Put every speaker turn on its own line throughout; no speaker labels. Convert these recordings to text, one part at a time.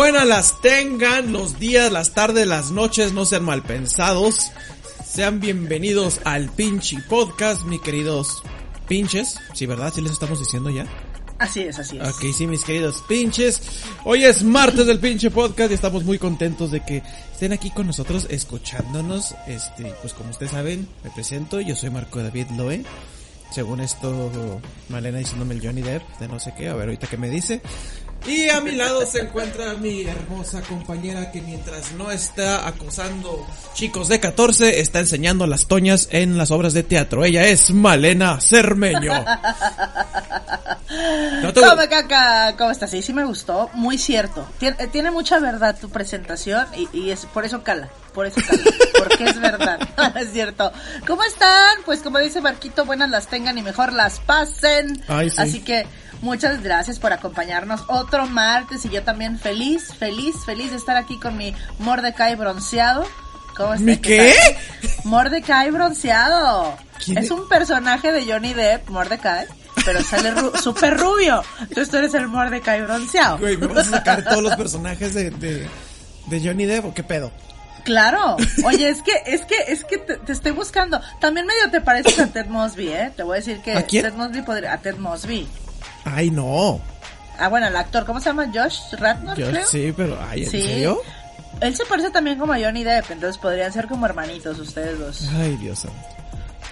Buenas las tengan los días, las tardes, las noches, no sean mal pensados. Sean bienvenidos al Pinchi Podcast, mis queridos pinches. Sí, ¿verdad? Sí les estamos diciendo ya.
Así es, así es.
Ok, sí, mis queridos pinches. Hoy es martes del pinche podcast y estamos muy contentos de que estén aquí con nosotros escuchándonos. Este, pues como ustedes saben, me presento, yo soy Marco David Loe. Según esto, Malena diciéndome el Johnny Depp de no sé qué, a ver ahorita qué me dice. Y a mi lado se encuentra mi hermosa compañera que mientras no está acosando chicos de 14, está enseñando las toñas en las obras de teatro. Ella es Malena Cermeño. No te-
Come caca, ¿cómo estás? Sí, sí me gustó, muy cierto. Eh, Tiene, mucha verdad tu presentación y, y es por eso cala, por eso cala, porque es verdad, es cierto. ¿Cómo están? Pues como dice Marquito, buenas las tengan y mejor las pasen.
Ay, sí.
Así que muchas gracias por acompañarnos otro martes y yo también feliz, feliz, feliz de estar aquí con mi Mordecai bronceado. ¿Cómo está?
¿Mi qué?
Mordecai bronceado.
¿Quién
Es un personaje de Johnny Depp, Mordecai, pero sale ru- súper rubio. Entonces tú eres el Mordecai bronceado.
Güey, ¿me vas a sacar todos los personajes de, de, de Johnny Depp o qué pedo?
Claro. Oye, es que, es que, es que te, te estoy buscando. También medio te pareces a Ted Mosby, ¿eh? Te voy a decir que
¿A quién?
Ted Mosby podría, a Ted Mosby.
Ay, no.
Ah, bueno, el actor, ¿cómo se llama? Josh Ratner, creo.
sí, pero, ay, ¿en
Sí.
serio?
Él se parece también como a Johnny Depp, entonces podrían ser como hermanitos ustedes dos.
Ay, Dios santo.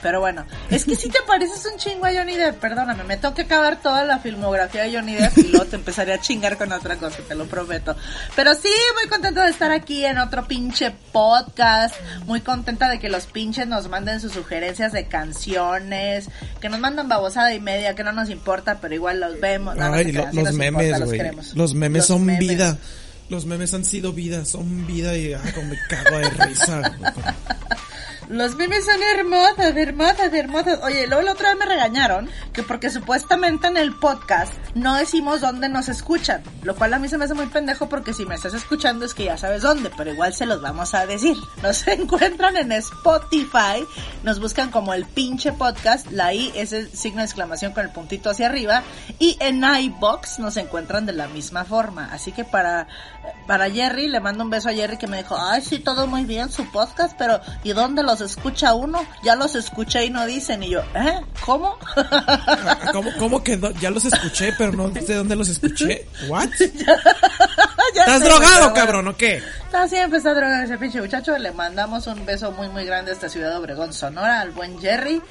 Pero bueno, es que si te pareces un chingo a Johnny Depp, perdóname, me tengo que acabar toda la filmografía de Johnny Depp y luego te empezaré a chingar con otra cosa, te lo prometo. Pero sí, muy contenta de estar aquí en otro pinche podcast, muy contenta de que los pinches nos manden sus sugerencias de canciones, que nos mandan babosada y media, que no nos importa, pero igual los vemos. No,
Ay, lo-
sí
los memes,
importa, los
güey.
queremos.
Los memes son
memes.
vida. Los memes han sido vida, son vida y ay, como me cago de risa.
Los memes son hermosas, hermosas, hermosas. Oye, luego la otra vez me regañaron que porque supuestamente en el podcast no decimos dónde nos escuchan. Lo cual a mí se me hace muy pendejo porque si me estás escuchando es que ya sabes dónde, pero igual se los vamos a decir. Nos encuentran en Spotify, nos buscan como el pinche podcast, la I es el signo de exclamación con el puntito hacia arriba, y en iBox nos encuentran de la misma forma. Así que para, para Jerry, le mando un beso a Jerry que me dijo, ay, sí, todo muy bien su podcast, pero ¿y dónde los escucha uno? Ya los escuché y no dicen. Y yo, ¿eh? ¿Cómo?
¿Cómo, cómo que no? ya los escuché, pero no sé dónde los escuché? ¿What?
Ya
¿Estás
sé,
drogado, cabrón, o qué?
Está siempre está drogado ese pinche muchacho. Le mandamos un beso muy, muy grande a esta ciudad de Obregón, Sonora, al buen Jerry.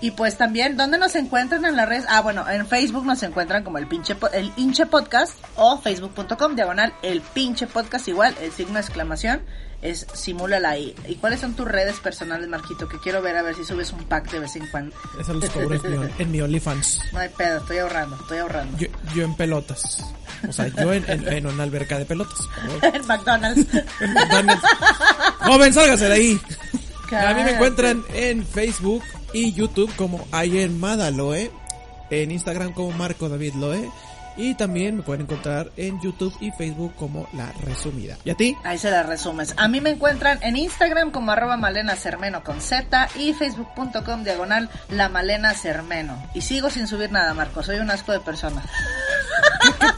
Y pues también, ¿dónde nos encuentran en las redes? Ah, bueno, en Facebook nos encuentran como el pinche, el hinche podcast o facebook.com diagonal el pinche podcast igual, el signo de exclamación es simúlala ahí. ¿Y cuáles son tus redes personales, Marquito? Que quiero ver a ver si subes un pack de vez en cuando.
Eso los cobro en mi, en mi OnlyFans.
No hay pedo, estoy ahorrando, estoy ahorrando.
Yo, yo en pelotas. O sea, yo en, en, en una alberca de pelotas.
en McDonald's.
En McDonald's. Joven, sálgase de ahí. A mí me
Cállate.
encuentran en Facebook y YouTube como Ayer Madaloe, en Instagram como Marco David Loe y también me pueden encontrar en YouTube y Facebook como La Resumida. ¿Y a ti?
Ahí se las resumes. A mí me encuentran en Instagram como arroba malena cermeno con Z y facebook.com diagonal la malena cermeno. Y sigo sin subir nada, Marco. Soy un asco de persona.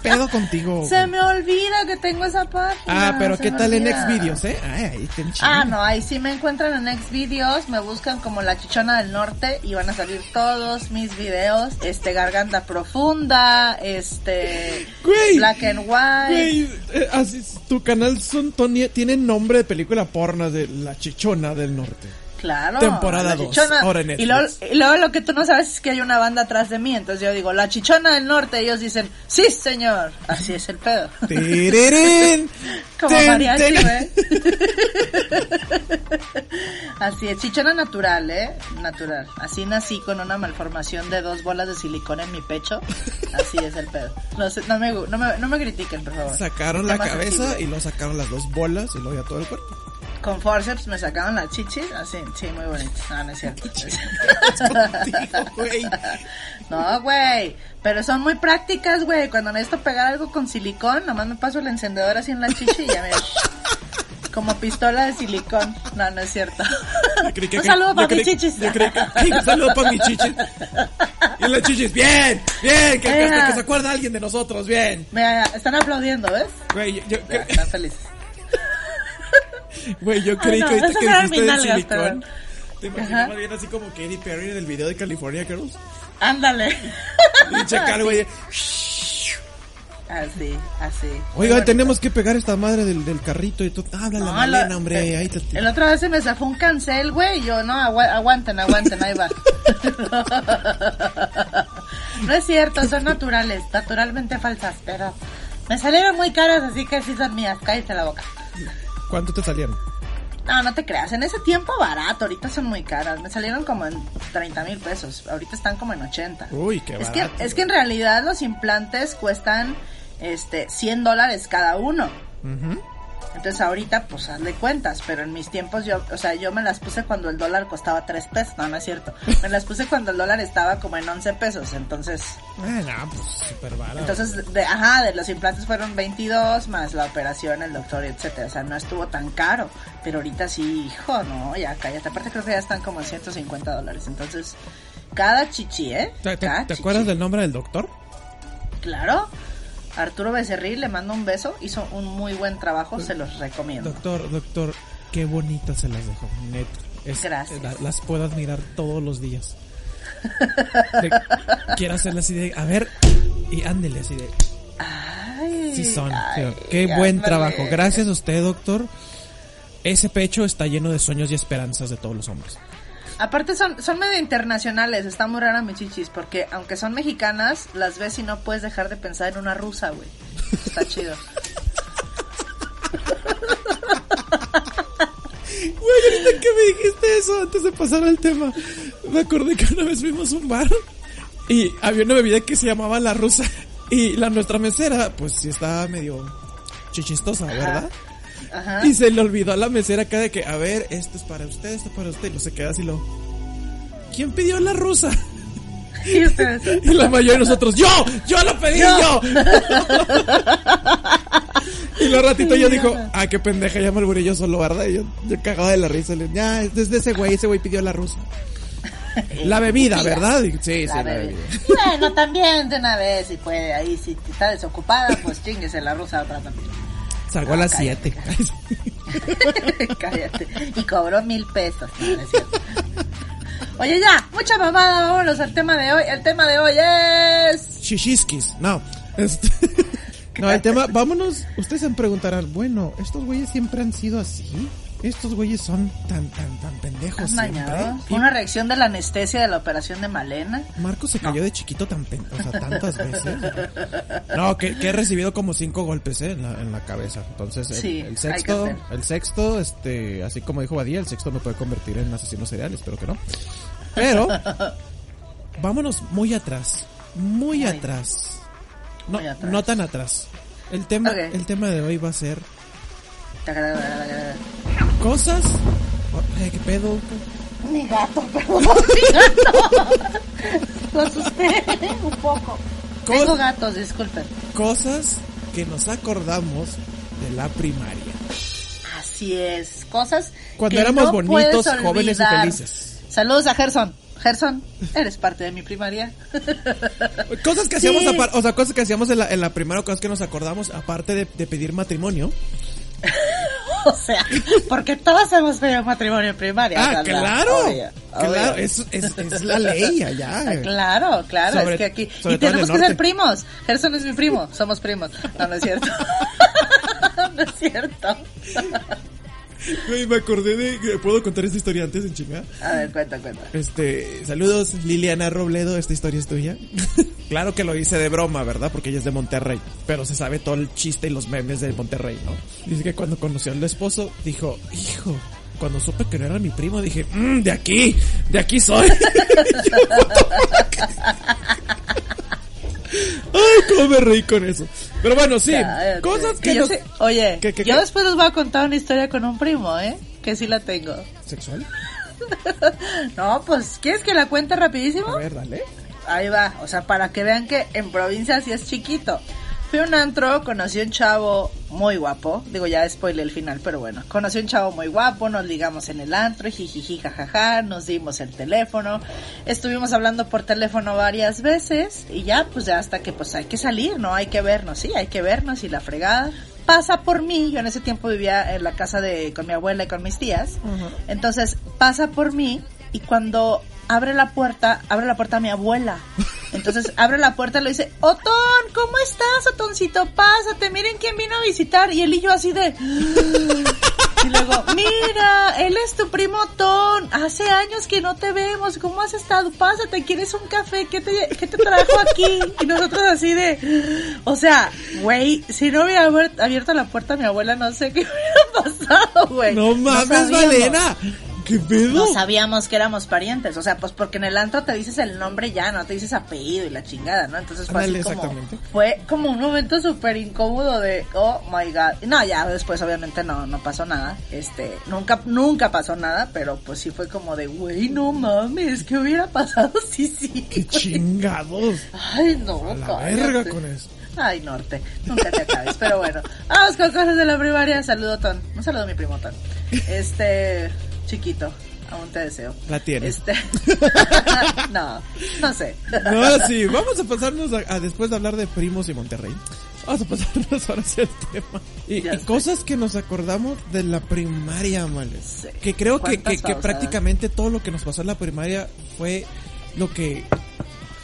Pedo contigo?
Se me olvida que tengo esa página.
Ah, pero ¿qué tal en
olvida.
Xvideos, eh? Ay, ahí te
Ah, no, ahí sí me encuentran en Xvideos, me buscan como la chichona del norte y van a salir todos mis videos, este, garganta profunda, este,
Güey.
black and white.
Güey, eh, así, tu canal son, tiene nombre de película porno de La Chichona del Norte.
Claro.
Temporada
la
dos,
chichona.
ahora en
y, luego, y luego lo que tú no sabes es que hay una banda atrás de mí, entonces yo digo, la chichona del norte, ellos dicen, sí señor, así es el pedo. Como mariachi, güey. Así es, chichona natural, ¿eh? Natural. Así nací con una malformación de dos bolas de silicón en mi pecho. Así es el pedo. No, sé, no, me, no, me, no me critiquen, por favor.
Sacaron la cabeza
sensible.
y luego sacaron las dos bolas y luego ya todo el cuerpo.
Con forceps me sacaron las chichis, así, sí, muy bonito. No, no es cierto.
Güey.
No, güey. Pero son muy prácticas, güey. Cuando necesito pegar algo con silicón, nomás me paso el encendedor así en la chichi y ya me... Como pistola de silicón. No, no es cierto.
Que-
Un saludo para mis chichis.
que- un saludo para mis chichis. Y las chichis, bien, bien, que, que,
Ea.
que se acuerda alguien de nosotros, bien.
Me están aplaudiendo, ¿ves?
Güey, yo, yo-
están felices.
Güey, yo creí
no,
que ahorita que dijiste del silicón,
pero-
te imaginaba
Ajá.
bien así como Katy Perry en el video de California Girls.
Ándale.
Pinche güey.
Así, así.
Oiga, tenemos que pegar esta madre del, del carrito y todo. Habla la
No,
Malena, hombre.
eh,
Ahí te,
El otro vez se me zafó un cancel, güey. y Yo, no, agua- aguanten, aguanten, ahí va. no es cierto, son naturales, naturalmente falsas, pero me salieron muy caras, así que sí son mías. Cállate la boca.
¿Cuánto te salieron?
No, no te creas. En ese tiempo barato, ahorita son muy caras. Me salieron como en 30 mil pesos. Ahorita están como en 80.
Uy, qué
es
barato.
que, es que en realidad los implantes cuestan este 100 dólares cada uno.
Ujú.
Entonces ahorita pues hazle cuentas, pero en mis tiempos yo, o sea, yo me las puse cuando el dólar costaba 3 pesos, no, no es cierto. Me las puse cuando el dólar estaba como en 11 pesos, entonces,
Ah, no, pues súper barato.
entonces, de, ajá, de los implantes fueron 22 más la operación, el doctor, etcétera, o sea, no estuvo tan caro, pero ahorita sí, hijo, no, ya cállate, aparte creo que ya están como en 150 dólares, entonces, cada chichi, ¿eh?
¿Te, acuerdas del nombre del doctor?
Claro. Arturo Becerril, le mando un beso, hizo un muy buen trabajo, se los recomiendo.
Doctor, doctor, qué bonitas se las dejo, neta. Es-
Gracias.
la- las puedo admirar todos los días. De- quiero hacerlas así de, a ver, y ándele así de,
Ay,
sí son.
ay.
Qué buen
ándale.
trabajo. Gracias a usted, doctor. Ese pecho está lleno de sueños y esperanzas de todos los hombres.
Aparte son, son medio internacionales, está muy rara mi chichis, porque aunque son mexicanas, las ves y no puedes dejar de pensar en una rusa, güey. Está chido.
Güey, ahorita que me dijiste eso antes de pasar al tema, me acordé que una vez fuimos a un bar y había una bebida que se llamaba la rusa y la nuestra mesera, pues sí estaba medio chichistosa, ¿verdad?
Ajá.
Y se le olvidó a la mesera acá de que, a ver, esto es para usted, esto es para usted, y no se queda así lo... ¿Quién pidió la rusa?
Y
la mayoría de nosotros, ¡yo! ¡Yo lo pedí, yo! y lo ratito yo dijo, ah, qué pendeja, ya me alburé yo solo, ¿verdad? Y yo, yo cagaba de la risa, le, ya, es desde ese güey, ese güey pidió la rusa. La bebida, ¿verdad? Sí, sí,
la
bebida.
Bueno, también de una vez, si puede, ahí si está desocupada, pues chinguese la rusa otra también.
Salgo a las
cállate,
7.
Cállate. Y cobró mil pesos. no. Oye, ya, mucha mamada, vámonos al tema de hoy. El tema de hoy es...
Shishiskis, no. Este, no, el tema, vámonos, ustedes se preguntarán, bueno, ¿estos güeyes siempre han sido así? ¿Estos güeyes son tan, tan, tan pendejos siempre?
Fue una reacción de la anestesia de la operación de Malena.
Marco se cayó de chiquito tan pen- o sea, tantas veces. No, que, que he recibido como cinco golpes ¿eh? en, la, en la cabeza. Entonces, el,
Sí,
el
hay
sexto, el sexto, este, así como dijo Badía, el sexto me puede convertir en asesino serial, espero que no. Pero, vámonos muy atrás, muy,
Muy.
atrás. No,
Muy atrás.
no tan atrás. El tema, el tema de hoy va a ser. Cosas. Ay, qué pedo.
Mi gato, perdón, mi gato. Lo asusté un poco.
Cos-
Tengo gatos, disculpen.
Cosas que nos acordamos de la primaria.
Así es, cosas
Cuando
que
éramos
no
bonitos,
puedes
jóvenes y
olvidar.
felices.
Saludos a Gerson. Gerson, eres parte de mi primaria.
Cosas que hacíamos,
Sí.
apar- o sea, cosas que hacíamos en la, en la primera cosa que nos acordamos, aparte de, de pedir matrimonio.
o sea, porque todos hemos pedido matrimonio en primaria.
Ah,
o sea,
claro,
obvio,
claro, es, es, es la ley allá.
Ah, Claro, claro,
Sobre-
es que aquí. Y tenemos que ser primos. Gerson es mi primo, somos primos. No, no es cierto. no es cierto.
Güey, me acordé de, ¿puedo contar esta historia antes en chinga?
A ver, cuenta, cuenta.
Este, saludos Liliana Robledo, esta historia es tuya. Claro que lo hice de broma, ¿verdad? Porque ella es de Monterrey, pero se sabe todo el chiste y los memes de Monterrey, ¿no? Dice que cuando conoció al esposo, dijo, hijo, cuando supe que no era mi primo, dije, "Mm, de aquí, de aquí soy. Ay, cómo me reí con eso. Pero bueno, sí, cosas que, nos...
sé- Oye,
¿Qué, qué,
yo
qué?
después les voy a contar una historia con un primo, ¿eh? Que sí la tengo.
¿Sexual?
No, pues, ¿quieres que la cuente rapidísimo?
A ver, dale.
Ahí va, o sea, para que vean que en provincia sí es chiquito. Fui a un antro, conocí a un chavo muy guapo, digo ya spoilé el final, pero bueno, conocí a un chavo muy guapo, nos ligamos en el antro, jijiji, jajaja, nos dimos el teléfono, estuvimos hablando por teléfono varias veces y ya, pues ya hasta que pues hay que salir, ¿no? Hay que vernos, sí, hay que vernos y la fregada. Pasa por mí, yo en ese tiempo vivía en la casa de con mi abuela y con mis tías, entonces pasa por mí y cuando abre la puerta, abre la puerta a mi abuela. Entonces abre la puerta y le dice, Otón, ¿cómo estás, Otoncito? Pásate, miren quién vino a visitar. Y él y yo así de... Y luego, mira, él es tu primo Otón. Hace años que no te vemos. ¿Cómo has estado? Pásate, ¿quieres un café? ¿Qué te, qué te trajo aquí? Y nosotros así de... O sea, güey, si no hubiera abier- abierto la puerta a mi abuela, no sé qué hubiera pasado, güey.
No mames. Valena. ¿Qué pedo?
No sabíamos que éramos parientes, o sea, pues porque en el antro te dices el nombre ya, no te dices apellido y la chingada, ¿no? Entonces fue así como, fue como un momento súper incómodo de, oh my god. No, ya después obviamente no, no pasó nada, este, nunca, nunca pasó nada, pero pues sí fue como de, güey, no mames, ¿qué hubiera pasado? Sí, sí.
Qué chingados.
Ay, no,
A la verga con eso.
Ay, norte, nunca te acabes, pero bueno. Vamos con cosas de la primaria. Saludo, Ton. Un saludo a mi primo, Ton. Este, chiquito, aún te deseo.
La tienes.
Este, no, no sé.
No, sí, vamos a pasarnos a, a después de hablar de primos y Monterrey. Vamos a pasarnos ahora hacia el tema. Y, y cosas que nos acordamos de la primaria, males.
Sí.
Que creo que,
¿Cuántas
que, que prácticamente todo lo que nos pasó en la primaria fue lo que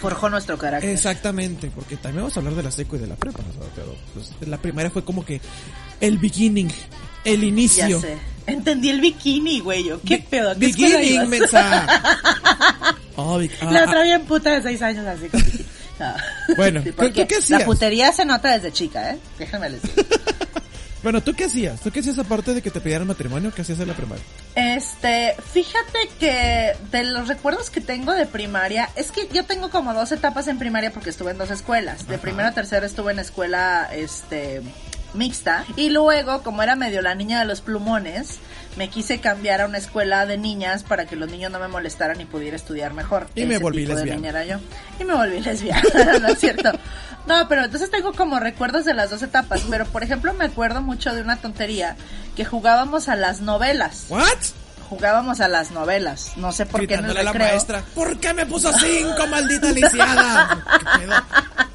Forjó nuestro carácter.
exactamente, porque también vamos a hablar de la seco y de la prepa, ¿no? pero pues, la primaria fue como que el beginning, el
Ya
inicio.
sé. Entendí el bikini, güey. yo, ¿Qué
Bi-
pedo? ¿A ¿Qué escuela
beginning,
ibas?
mensa. Oh, bi- ah,
La
ah,
otra bien puta de seis años así con bikini. No.
Bueno,
Sí,
¿tú- qué hacías?
La putería se nota desde chica, ¿eh? Déjenme les digo.
Bueno, ¿tú qué hacías? ¿Tú qué hacías aparte de que te pidieran matrimonio? ¿Qué hacías en la primaria?
Este, fíjate que de los recuerdos que tengo de primaria, es que yo tengo como dos etapas en primaria porque estuve en dos escuelas. De primero a tercero estuve en escuela, este, mixta. Y luego, como era medio la niña de los plumones, me quise cambiar a una escuela de niñas para que los niños no me molestaran y pudiera estudiar mejor.
Y me volví lesbiana.
yo. Y me volví lesbiana, ¿no es cierto? No, pero entonces tengo como recuerdos de las dos etapas. Pero, por ejemplo, me acuerdo mucho de una tontería que jugábamos a las novelas
¿What?
Jugábamos a las novelas. No sé por qué en el
Gritándole a la maestra, ¿por qué me puso cinco, maldita lisiada?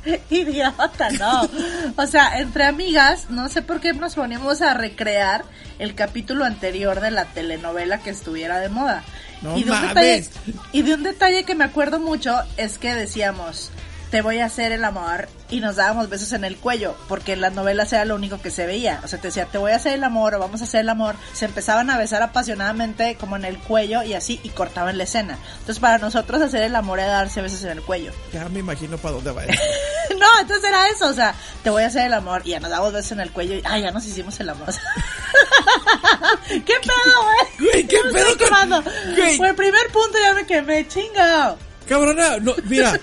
¿Qué?
Idiota, no. O sea, entre amigas, no sé por qué nos poníamos a recrear el capítulo anterior de la telenovela que estuviera de moda.
No
y, de
mames.
detalle, y de un detalle que me acuerdo mucho es que decíamos, te voy a hacer el amor y nos dábamos besos en el cuello, porque en las novelas era lo único que se veía. O sea, te decía, te voy a hacer el amor o vamos a hacer el amor. Se empezaban a besar apasionadamente como en el cuello y así y cortaban la escena. Entonces para nosotros hacer el amor era darse besos en el cuello.
Ya me imagino para dónde va.
No, entonces era eso, o sea, te voy a hacer el amor y ya nos damos besos en el cuello y ah, ya nos hicimos el amor. ¿Qué pedo, güey?
Güey, ¿qué pedo con-. Güey.
Por el primer punto ya me quemé, chinga.
Cabrona, no, mira,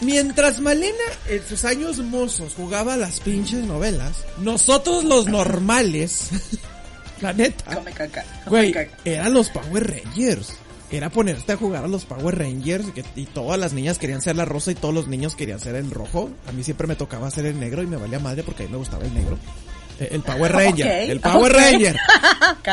mientras Malena en sus años mozos jugaba las pinches novelas, nosotros los normales, la neta,
Come caca. come
güey,
caca.
eran los Power Rangers. Era ponerte a jugar a los Power Rangers y, que- y todas las niñas querían ser la rosa y todos los niños querían ser el rojo. A mí siempre me tocaba ser el negro y me valía madre porque a mí me gustaba el negro. El Power Ranger. El Power. Ranger.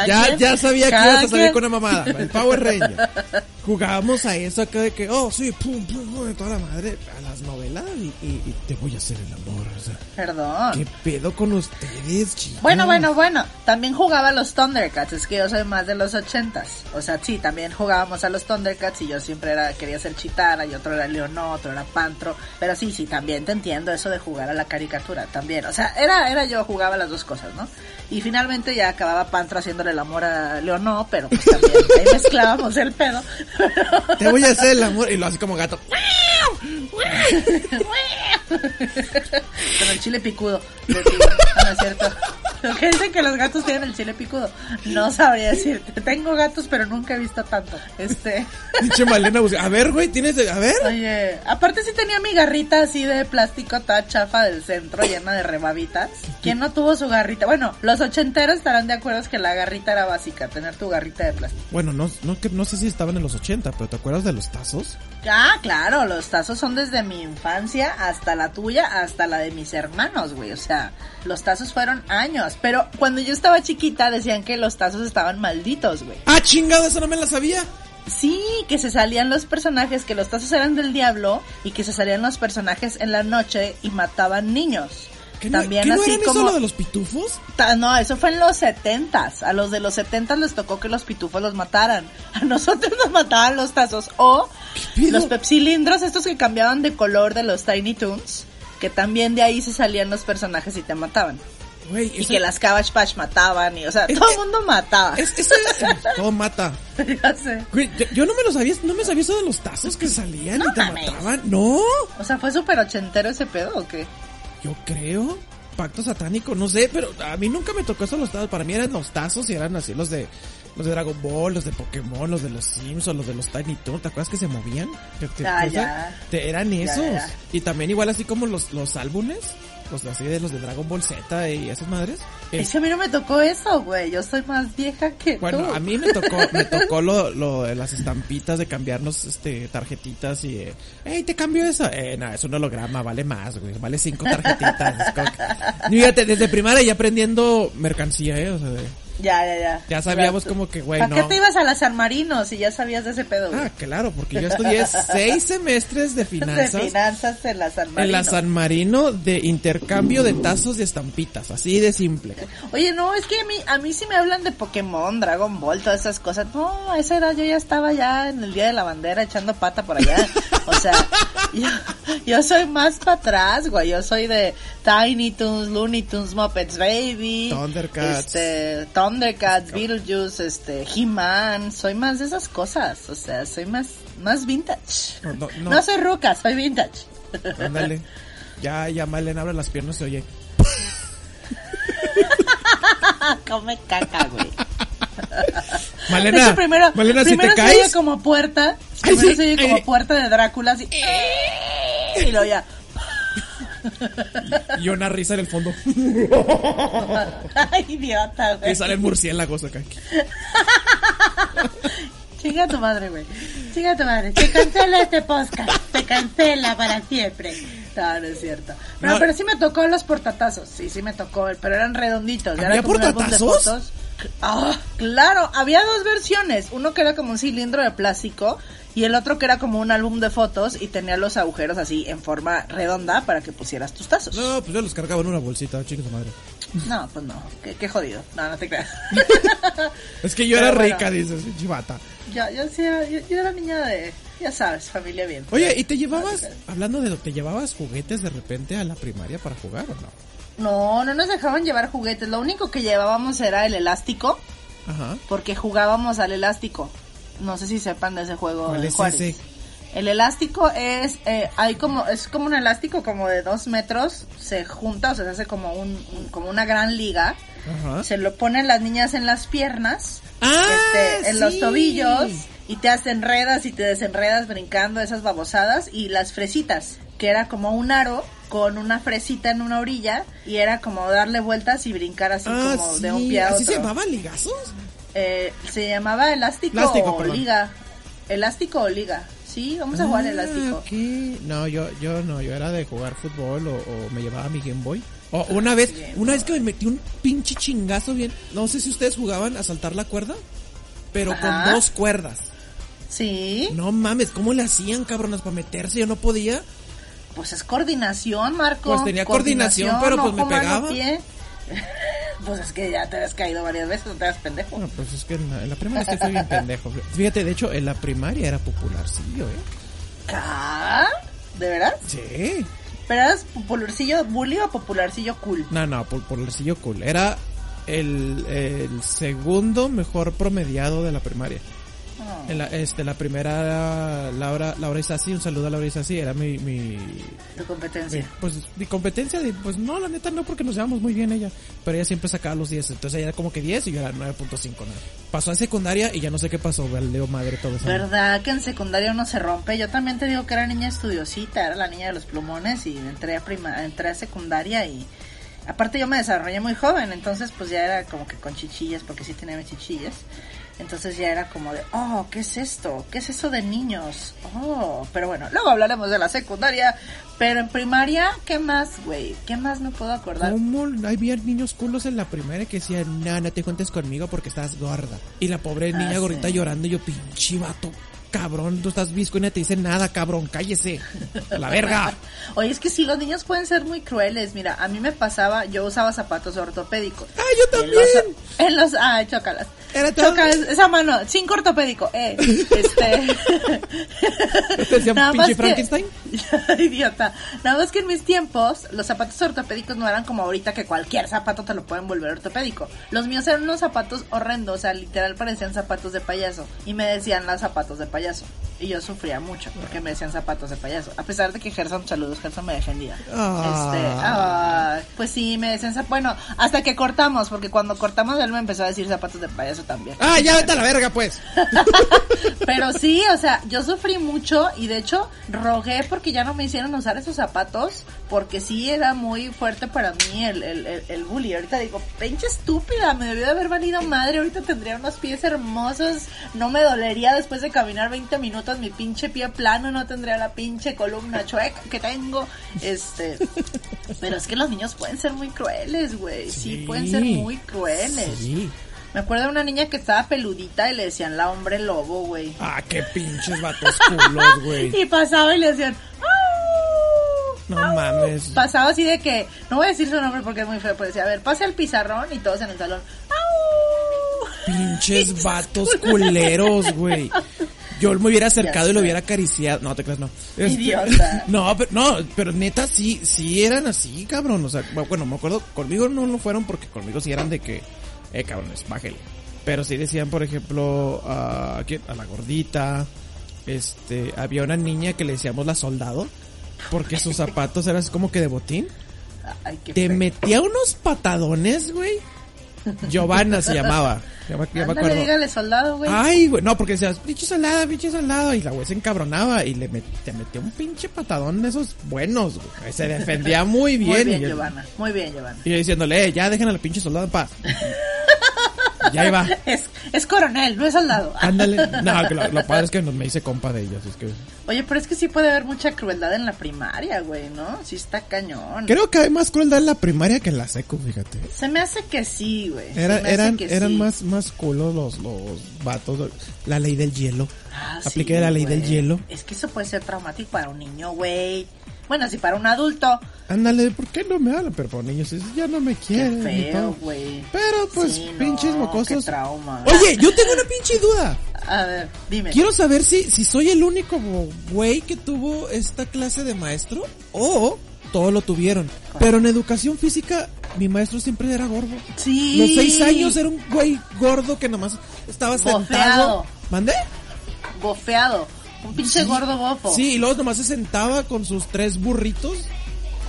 Ya, ya sabía que ibas a salir con una mamada. El Power Ranger. Jugábamos a eso acá de que, oh, sí, pum, pum, pum, de toda la madre, a las novelas y, y- y te voy a hacer el amor. O sea,
Perdón.
¿qué pedo con ustedes, chicos?
Bueno, bueno, bueno. También jugaba a los Thundercats. Es que yo soy más de los ochentas. O sea, sí, también jugábamos a los Thundercats y yo siempre era quería ser Chitara y otro era Leonó, otro era Pantro. Pero sí, sí, también te entiendo eso de jugar a la caricatura también. O sea, era, era yo jugaba las dos cosas, ¿no? Y finalmente ya acababa Pantro haciéndole el amor a Leonó, pero pues también ahí mezclábamos el pedo.
Te voy a hacer el amor. Y lo hace como gato.
Con el chile picudo. digo. No, no es cierto. Lo que dicen que los gatos tienen el chile picudo. No sabría decirte. Tengo gatos, pero nunca he visto tanto. Este.
Pinche Malena A ver, güey, tienes. de- A ver.
Oye, aparte sí tenía mi garrita así de plástico toda chafa del centro llena de rebabitas. ¿Quién no tuvo su garrita? Bueno, los ochenteros estarán de acuerdo que la garrita era básica, tener tu garrita de plástico.
Bueno, no, no, que- no sé si estaban en los 80, pero ¿te acuerdas de los tazos?
Ah, claro, los tazos son desde mi infancia hasta la tuya, hasta la de mis hermanos, güey. O sea, los tazos fueron años. Pero cuando yo estaba chiquita decían que los tazos estaban malditos, güey.
¡Ah, chingado! Eso no me la sabía.
Sí, que se salían los personajes, que los tazos eran del diablo y que se salían los personajes en la noche y mataban niños.
¿Qué no,
También
¿qué no
así
eran
como...
eso lo de los pitufos?
Ta- No, eso fue en los setentas. A los de los setentas les tocó que los pitufos los mataran. A nosotros nos mataban los tazos. O los pepsilindros, estos que cambiaban de color de los Tiny Toons. Que también de ahí se salían los personajes y te mataban. Y que las Cabbage Patch mataban. Y, o sea,
Es-
todo el mundo mataba.
Es, todo mata.
ya sé.
Güey, yo, yo no me lo sabía, no me sabía eso de los tazos que salían
No
y te
mames.
mataban. No,
O sea, ¿fue súper ochentero ese pedo o qué?
Yo creo. Pacto satánico, no sé, pero a mí nunca me tocó eso los tazos. Para mí eran los tazos y eran así los de los de Dragon Ball, los de Pokémon, los de los Sims o los de los Tiny Toons. ¿Te acuerdas que se movían? Que-
Ah, ya.
te- eran
Ya,
esos.
ya.
Y también igual así como los, los álbumes, los de así de los de Dragon Ball Z y esas madres.
Es que a mí no me tocó eso, güey. Yo soy más vieja que
Bueno,
tú.
a mí me tocó, me tocó lo, lo de las estampitas de cambiarnos, este, tarjetitas y, eh, hey, te cambio eso. Eh, no, es un holograma, vale más, güey, vale cinco tarjetitas. Fíjate, desde primaria ya aprendiendo mercancía, eh, o sea, de-
Ya, ya, ya.
ya sabíamos como que, güey,
¿Para
no.
qué te ibas a la San Marino si ya sabías de ese pedo, güey?
Ah, claro, porque yo estudié seis semestres de
de
finanzas.
finanzas en la San Marino.
En la San Marino de intercambio de tazos y estampitas, así de simple.
Oye, no, es que a mí, a mí sí me hablan de Pokémon, Dragon Ball, todas esas cosas. No, a esa edad yo ya estaba ya en el Día de la Bandera echando pata por allá. O sea, yo, yo soy más para atrás, güey. Yo soy de Tiny Toons, Looney Tunes, Muppets Baby.
Thundercats.
Este, Thundercats, Beetlejuice, este, He-Man. Soy más de esas cosas. O sea, soy más, más vintage.
No, no, no.
No soy ruca, soy vintage.
Ándale. Ya, ya Malena abre las piernas y oye.
Come caca, güey.
Malena,
hecho, primero,
Malena, si
primero
te
se oye
caes.
como puerta,
Ay,
primero
sí,
se oye
ay.
como puerta de Drácula, así, y luego ya,
Y una risa en el fondo.
ay, idiota, güey.
Y salen murciélagos acá.
Chinga tu madre, güey. Chinga tu madre. Se cancela este podcast. Se cancela para siempre. No, no es cierto. No,
No.
pero sí me tocó los portatazos. Sí, sí me tocó. Pero eran redonditos.
¿Había portatazos?
Ah, claro. Había dos versiones. Uno que era como un cilindro de plástico. Y el otro que era como un álbum de fotos. Y tenía los agujeros así en forma redonda para que pusieras tus tazos.
No, pues yo los cargaba en una bolsita, chicos madre.
No, pues no. Qué, qué jodido. No, no te creas.
Es que yo
Pero
era
bueno.
rica, dices, chivata.
yo, yo yo, yo era niña de, ya sabes, familia bien.
Oye, ¿y te llevabas, hablando de lo, te llevabas juguetes de repente a la primaria para jugar o no?
No, no nos dejaban llevar juguetes. Lo único que llevábamos era el elástico,
Ajá.
porque jugábamos al elástico. No sé si sepan de ese juego.
¿Cuál
en
es ese?
El elástico es, eh, hay como, es como un elástico como de dos metros, se junta, o sea, se hace como un, un- como una gran liga.
Ajá.
Se lo ponen las niñas en las piernas,
Ah,
este, en los tobillos, y te hacen enredas y te desenredas brincando esas babosadas, y las fresitas, que era como un aro con una fresita en una orilla, y era como darle vueltas y brincar así
Ah,
como
sí.
de un pie a otro.
¿Así se llamaban ligazos?
Eh, se llamaba elástico,
Elástico,
o
perdón.
liga. Elástico o liga. Sí, vamos a jugar
Ah,
elástico.
No, yo, yo no, yo era de jugar fútbol o, o me llevaba mi Game Boy O una vez, una vez que me metí un pinche chingazo bien. No sé si ustedes jugaban a saltar la cuerda, pero
Ajá.
con dos cuerdas.
Sí,
No mames, ¿cómo le hacían, cabronas, para meterse? Yo no podía.
Pues es coordinación, Marco.
Pues tenía coordinación, pero pues me
mano,
pegaba.
pie. pues es que ya te has caído varias veces, no te das pendejo.
Bueno, pues es que en la, en la primaria sí fui bien pendejo. Fíjate, de hecho, en la primaria era popularcillo, ¿eh?
¿De verdad?
Sí.
¿Pero eras popularcillo bully o popularcillo cool?
No, no, sillo cool. Era el, el segundo mejor promediado de la primaria. En la, este, la primera era Laura, Laura Isasi, un saludo a Laura Isasi, era mi, mi,
Tu competencia.
mi- pues, mi competencia, de, pues no, la neta no, porque nos llevamos muy bien ella, pero ella siempre sacaba los 10, entonces ella era como que 10 y yo era 9.5, ¿no? Pasó a secundaria y ya no sé qué pasó, leo madre todo eso.
¿Verdad que en secundaria uno se rompe? Yo también te digo que era niña estudiosita, era la niña de los plumones y entré a, prima, entré a secundaria y aparte yo me desarrollé muy joven, entonces pues ya era como que con chichillas, porque sí tenía mis chichillas. Entonces ya era como de, oh, ¿qué es esto? ¿Qué es eso de niños? Oh, pero bueno, luego hablaremos de la secundaria. Pero en primaria, ¿qué más, güey? ¿Qué más me puedo acordar?
¿Cómo había niños culos en la primaria que decían, no, no te cuentes conmigo porque estás gorda? Y la pobre niña
Ah,
gordita
sí.
llorando y yo, pinche vato, cabrón, tú estás visco y no te dice nada, cabrón, cállese, a la verga.
Oye, es que sí, los niños pueden ser muy crueles. Mira, a mí me pasaba, yo usaba zapatos ortopédicos.
¡Ah, yo
En los,
también!
en los, ah, chócalas.
Era todo-
Chócalas, esa mano, cinco ortopédico, eh. Este.
¿Te decían
Nada
pinche
que-
Frankenstein?
Idiota. Nada más que en mis tiempos, los zapatos ortopédicos no eran como ahorita que cualquier zapato te lo pueden volver ortopédico. Los míos eran unos zapatos horrendos, o sea, literal parecían zapatos de payaso. Y me decían las zapatos de payaso. Y yo sufría mucho porque me decían zapatos de payaso. A pesar de que Gerson, saludos, Gerson me defendía.
Ah.
Este, ah, pues sí, me decían, zap- bueno, hasta que cortamos, porque cuando cortamos él me empezó a decir zapatos de payaso también.
¡Ah, ya vete a la verga, pues!
Pero sí, o sea, yo sufrí mucho y de hecho rogué porque ya no me hicieron usar esos zapatos porque sí era muy fuerte para mí el, el, el, el bully. Ahorita digo, pinche estúpida, me debió de haber valido madre, ahorita tendría unos pies hermosos, no me dolería después de caminar 20 minutos mi pinche pie plano, no tendría la pinche columna chueca que tengo. Este, pero es que los niños pueden ser muy crueles, güey, sí, pueden ser muy crueles.
Sí.
Me acuerdo de una niña que estaba peludita y le decían la hombre lobo, güey.
Ah, qué pinches vatos culos, güey.
Y pasaba y le decían.
No
¡Au!
mames.
Pasaba así de que, no voy a decir su nombre porque es muy feo, pero decía, a ver, pase al pizarrón y todos en el salón, ¡Au!
Pinches vatos culeros, güey. Yo me hubiera acercado y lo hubiera acariciado. No, te creas, no. Este,
Idiota.
No, pero, no, pero neta sí, sí eran así, cabrón. O sea, bueno, me acuerdo, conmigo no lo fueron porque conmigo sí eran de que, eh, cabrones, bájale. Pero sí decían, por ejemplo, a, ¿quién? a la gordita. Este, había una niña que le decíamos la soldado. Porque sus zapatos eran así como que de botín.
Ay, qué
Te
feo.
metía unos patadones, güey. Giovanna se llamaba. Ya me, ya me
Ándale,
acuerdo.
dígale soldado, güey.
Ay, güey, no, porque decías, pinche soldado, pinche soldado. Y la güey se encabronaba y le met- te metió un pinche patadón de esos buenos, güey. Se defendía muy bien.
muy bien,
y, yo,
Giovanna. Muy bien, Giovanna.
y yo diciéndole, eh, ya dejen a la pinche soldado en paz. ya iba.
Es, es coronel, no es soldado.
Ándale. No, lo, lo padre es que nos me hice compa de ellos. Es que
Oye, pero es que sí puede haber mucha crueldad en la primaria, güey, ¿no? Sí está cañón.
creo que hay más crueldad en la primaria que en la secu, fíjate.
Se me hace que sí, güey.
Era, eran eran
sí.
más, más culos los, los vatos. La ley del hielo.
Ah,
Apliqué
sí,
la ley
güey.
del hielo.
Es que eso puede ser traumático para un niño, güey. Bueno, si para un adulto,
Ándale, ¿por qué no me hablan? Pero por niños es, ya no me
qué
quieren. y
feo, güey.
Pero pues,
Sí, no,
pinches
qué
mocosos.
trauma.
Oye, yo tengo una pinche duda.
A ver, dime.
Quiero saber si, si soy el único güey que tuvo esta clase de maestro o todos lo tuvieron. Pero en educación física, mi maestro siempre era gordo.
Sí.
Los seis años era un güey gordo que nomás estaba sentado. ¿Mandé?
Bofeado. Un pinche
Sí.
gordo bofo.
Sí, y luego nomás se sentaba con sus tres burritos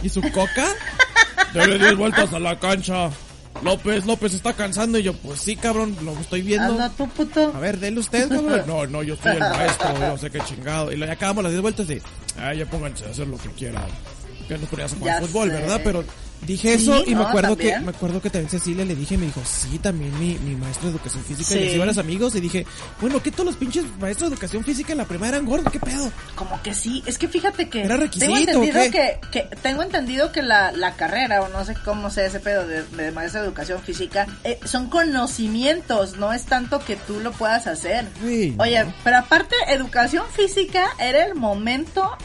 y su coca. Dale 10 vueltas a la cancha. López, López está cansando. Y yo, pues sí, cabrón, lo estoy viendo.
Anda tú, puto.
A ver, dele usted, cabrón. No, no, yo soy el maestro, yo sé qué chingado. Y ya acabamos las 10 vueltas de, ah, ya pónganse a hacer lo que quieran. Que nos poníamos a jugar
Ya
fútbol,
sé.
¿verdad? Pero dije
Sí,
eso y me
¿no?
acuerdo que me acuerdo que también Cecilia le dije, me dijo, sí, también mi, mi maestro de educación física y les iba a los amigos y dije, bueno, que todos los pinches maestros de educación física en la primaria eran gordos, ¿qué pedo?
Como que sí, es que fíjate que
¿Era requisito
tengo entendido
o qué?
que, que tengo entendido que la, la carrera o no sé cómo sea ese pedo de, de maestro de educación física eh, son conocimientos, no es tanto que tú lo puedas hacer.
Sí,
Oye,
no.
pero aparte educación física era el momento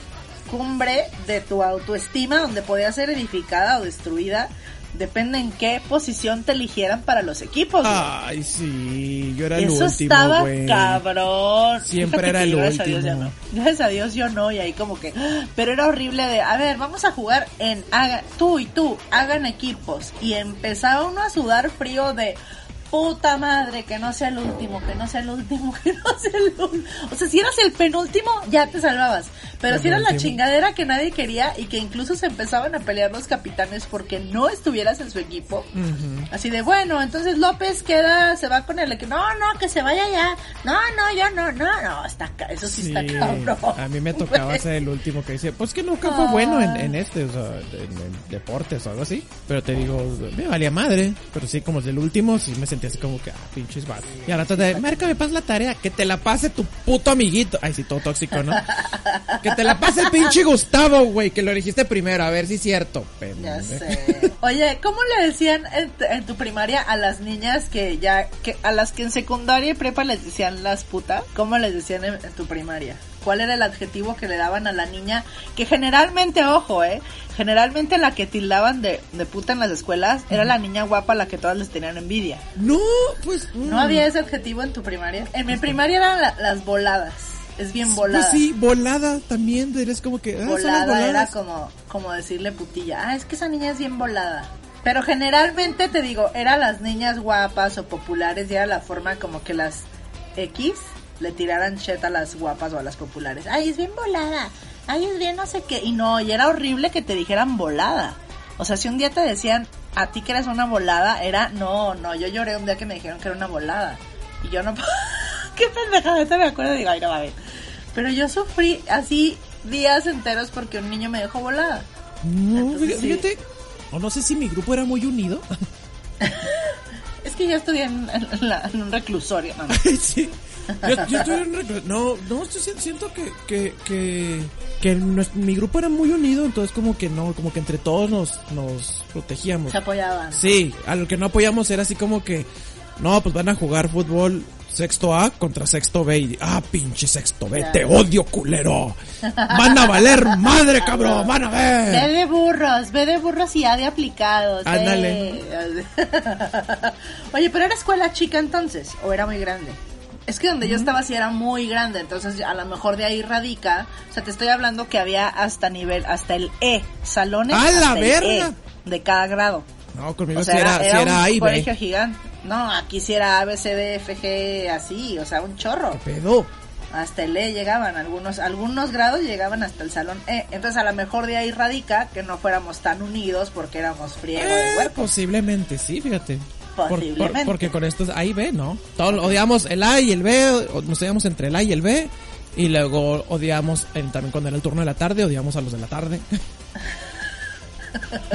cumbre de tu autoestima donde podía ser edificada o destruida. Depende en qué posición te eligieran para los equipos. güey.
Ay, sí, yo era el
Eso
último,
estaba
güey.
cabrón.
Siempre
Fíjate
era el
gracias a Dios ya
último.
no. Gracias a Dios yo no, y ahí como que... Pero era horrible de, a ver, vamos a jugar en... Haga, tú y tú, hagan equipos. Y empezaba uno a sudar frío de... Puta madre, que no sea el último, que no sea el último, que no sea el último. O sea, si eras el penúltimo, ya te salvabas. Pero
El
si eras la chingadera que nadie quería y que incluso se empezaban a pelear los capitanes porque no estuvieras en su equipo. Así de, bueno, entonces López queda, se va con el equipo. No, no, que se vaya ya. No, no, yo no, no, no, está, eso sí, está cabrón.
a mí me tocaba ser el último que dice, pues que nunca fue
Ah.
bueno en, en este, o sea, en, en deportes o algo así. Pero te digo, me valía madre. Pero sí, como es el último, sí me sentía así como que, ah, pinches vatos. Y ahora te de, Marca, me pasas la tarea, que te la pase tu puto amiguito. Ay, sí, todo tóxico, ¿no? que te la pase el pinche Gustavo, güey, que lo elegiste primero, a ver si es cierto.
Ya sé. Oye, ¿cómo le decían en, en tu primaria a las niñas que ya, que a las que en secundaria y prepa les decían las putas? ¿Cómo les decían en, en tu primaria? ¿Cuál era el adjetivo que le daban a la niña? Que generalmente, ojo, eh, generalmente la que tildaban de, de puta en las escuelas era la niña guapa a la que todas les tenían envidia.
No, pues...
¿No
mm.
había ese adjetivo en tu primaria? En mi primaria eran la- las voladas. Es bien volada.
Pues sí, volada también, eres como que... Ah,
volada era como, como decirle putilla. Ah, es que esa niña es bien volada. Pero generalmente te digo, eran las niñas guapas o populares y era la forma como que las X le tiraran shit a las guapas o a las populares. Ay, es bien volada. Ay, es bien no sé qué. Y no, y era horrible que te dijeran volada. O sea, si un día te decían a ti que eres una volada, era no, no. Yo lloré un día que me dijeron que era una volada. Y yo no. qué pendejada, ahorita me acuerdo y digo, ay, no mames. Pero yo sufrí así días enteros porque un niño me dejó volada.
No,
Entonces, sí.
fíjate, o no sé si mi grupo era muy unido.
Es que yo estudié en, en la- en un reclusorio. no.
sí. Yo, yo estoy en No, no, siento que, que, que, que mi grupo era muy unido, entonces como que no, como que entre todos nos, nos protegíamos.
Se apoyaban.
Sí, a lo que no apoyamos era así como que, no, pues van a jugar fútbol sexto A contra sexto B y, ah, pinche sexto B,
Ya.
te odio, culero. Van a valer madre, cabrón, van a
Ve
ver.
de burros, ve de burros y A de aplicados.
Ándale.
eh. Oye, pero era escuela chica entonces, o era muy grande. Es que donde yo estaba sí era muy grande, entonces a lo mejor de ahí radica. O sea, te estoy hablando que había hasta nivel, hasta el E, salones.
¡A la
el
verga!
E de cada grado.
No, conmigo
O
era,
un
A y
colegio gigante. No, aquí sí era A, B, C, D, F, G, así, o sea, un chorro.
Pedo.
Hasta el E llegaban, algunos, algunos grados llegaban hasta el salón E. Entonces a lo mejor de ahí radica que no fuéramos tan unidos porque éramos friego de
Eh,
huerco.
posiblemente, sí, fíjate. Por- por-
Posiblemente.
porque con estos A y B, ¿no? Todos odiamos el A y el B, nos odiamos entre el A y el B. Y luego odiamos, también cuando era el turno de la tarde, odiamos a los de la tarde.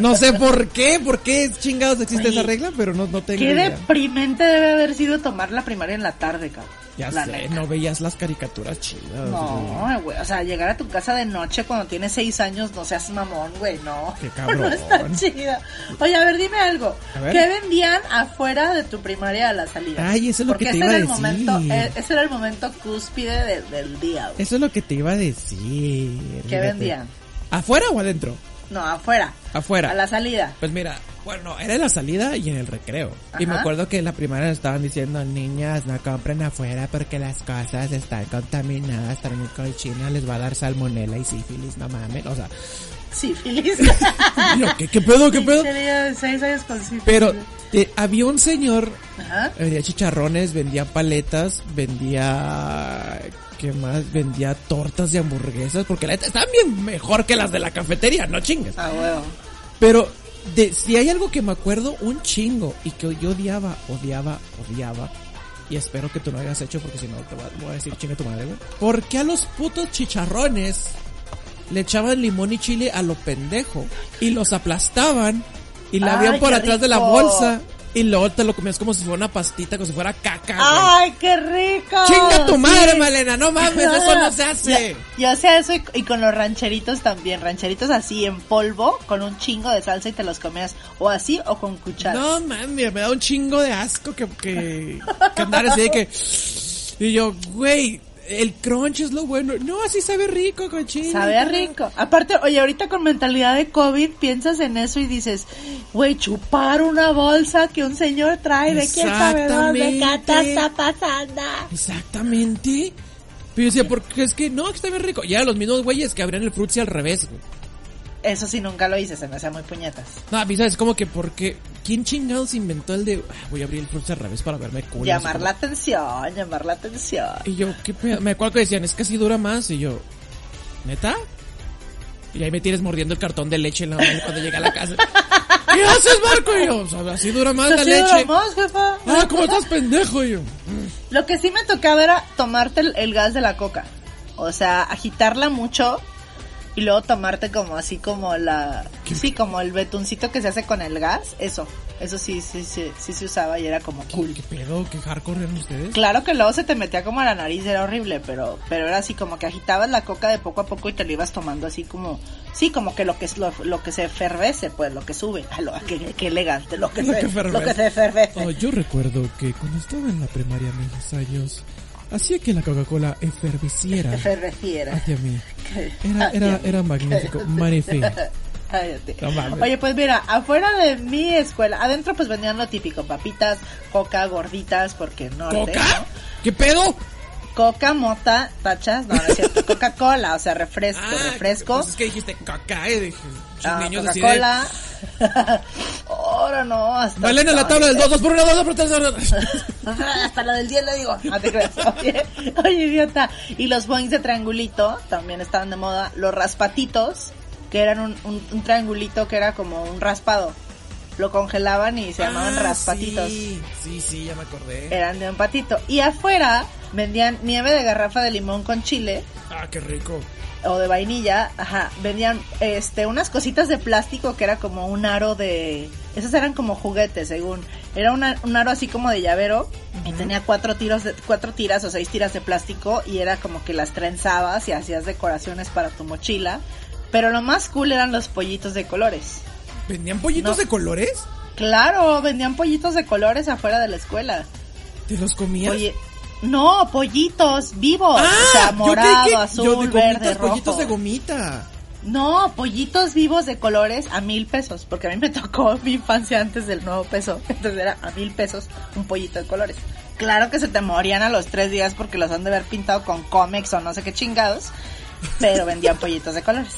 no sé por qué, por qué chingados existe
Oye,
esa regla, pero no, no tengo
Qué
idea.
deprimente debe haber sido tomar la primaria en la tarde, cabrón.
Ya
La
sé,
neta.
no veías las caricaturas chidas.
No, güey, o sea, llegar a tu casa de noche cuando tienes seis años, no seas mamón, güey, no.
Qué cabrón.
No está chida. Oye, a ver, dime algo.
A ver.
¿Qué vendían afuera de tu primaria a la salida?
Ay, eso es lo que te iba a decir.
momento, eh, ese era el momento cúspide de- del día, güey.
Eso es lo que te iba a decir.
¿Qué vendían?
¿Afuera o adentro?
No, afuera.
Afuera.
A la salida.
Pues mira, bueno, era en la salida y en el recreo. Y me acuerdo que en la primaria estaban diciendo, niñas, no compren afuera porque las cosas están contaminadas, están muy cochinas, les va a dar salmonela y sífilis, no mames. O sea,
Sí, feliz.
y yo, ¿qué, qué pedo, qué pedo?
Seis años con sífilis.
Pero eh, había un señor,
Ajá.
vendía chicharrones, vendía paletas, vendía... ¿Qué más? Vendía tortas de hamburguesas, porque la neta estaban bien mejor que las de la cafetería, no chingues.
Ah, huevo.
Pero de, si hay algo que me acuerdo un chingo y que yo odiaba, odiaba, odiaba. Y espero que tú no hayas hecho porque si no te voy a, voy a decir chinga tu madre, güey. ¿Por qué a los putos chicharrones le echaban limón y chile a lo pendejo y los aplastaban y la
Ay,
habían por atrás de la bolsa y luego te lo comías como si fuera una pastita, como si fuera caca. güey.
¡Ay, qué rico!
Chinga tu madre,
Sí.
Malena, no mames, eso no se hace.
Yo, yo hacía eso y, y con los rancheritos también, rancheritos así en polvo, con un chingo de salsa y te los comías o así o con cuchara.
No mames, me da un chingo de asco que, que, que andar así de que. Y yo, güey, el crunch es lo bueno. No, así sabe rico, cochino.
Sabe rico. Aparte, oye, ahorita con mentalidad de COVID piensas en eso y dices, güey, chupar una bolsa que un señor trae de quién sabe dónde, ¿qué está pasando?
Exactamente. Pero yo decía, porque es que no, que está bien rico. Y eran los mismos güeyes que abrían el frutzi al revés, güey.
Eso sí nunca lo hice, se me hacía muy puñetas.
No, a mí sabes como que porque. ¿Quién chingados inventó el de. "Ah, voy a abrir el frutzi al revés para verme cool?
llamar la atención, llamar la atención.
Y yo, ¿qué pedo? Me acuerdo que decían, es que así dura más. Y yo, ¿neta? Y ahí me tienes mordiendo el cartón de leche en la mano cuando llegué a la casa. ¿Qué haces, Marco? Y yo, o sea, así dura más la
Así dura
leche.
más, jefa.
Ah, ¿cómo estás pendejo? Y yo,
Lo que sí me tocaba era tomarte el, el gas de la coca. O sea, agitarla mucho y luego tomarte como así como la... Sí, como el betuncito que se hace con el gas. Eso, eso sí, sí, sí, sí se usaba y era como cool.
¿qué pedo? ¿Qué hardcore eran ustedes?
Claro que luego se te metía como a la nariz, era horrible, pero pero era así como que agitabas la coca de poco a poco y te lo ibas tomando así como... Sí, como que lo que es lo, lo que se efervece, pues, lo que sube. Lo, qué, qué elegante, lo que,
Lo
se,
que
lo que se efervece.
Oh, yo recuerdo que cuando estaba en la primaria mis años, hacía que la Coca-Cola eferveciera
Eferveciera.
hacia mí. Era, era, era magnífico, magnífico.
Cállate. Oye, pues mira, afuera de mi escuela, adentro pues vendían lo típico, papitas, coca, gorditas, porque no.
¿Coca? ¿Qué pedo?
Coca, mota, tachas, no, no es cierto, Coca-Cola, o sea, refresco,
Ah,
refresco.
Pues es que dijiste caca, y dije,
ah. Coca-Cola. Ahora no, hasta.
La tabla del 2, 2 por 1, 2 por 3,
Hasta la del 10 le digo. No te creas. Oye, oye, idiota. Y los boings de triangulito también estaban de moda. Los raspatitos, que eran un, un, un triangulito que era como un raspado. Lo congelaban y se llamaban raspatitos.
Ah, Sí, sí, sí, ya me acordé.
Eran de un patito. Y afuera vendían nieve de garrafa de limón con chile
Ah, qué rico.
o de vainilla, ajá, vendían este unas cositas de plástico que era como un aro de esos eran como juguetes, según. Era una- un aro así como de llavero y tenía cuatro tiros de, cuatro tiras o seis tiras de plástico y era como que las trenzabas y hacías decoraciones para tu mochila, pero lo más cool eran los pollitos de colores.
¿Vendían pollitos
No.
de colores?
Claro, vendían pollitos de colores afuera de la escuela.
¿Te los comías?
Oye, no, pollitos vivos,
ah,
o sea, morado,
que
azul,
yo de gomitas,
verde, rojo.
pollitos de gomita.
No, pollitos vivos de colores a mil pesos, porque a mí me tocó mi infancia antes del nuevo peso, entonces era a mil pesos un pollito de colores. Claro que se te morían a los tres días porque los han de haber pintado con cómics o no sé qué chingados, pero vendían pollitos de colores.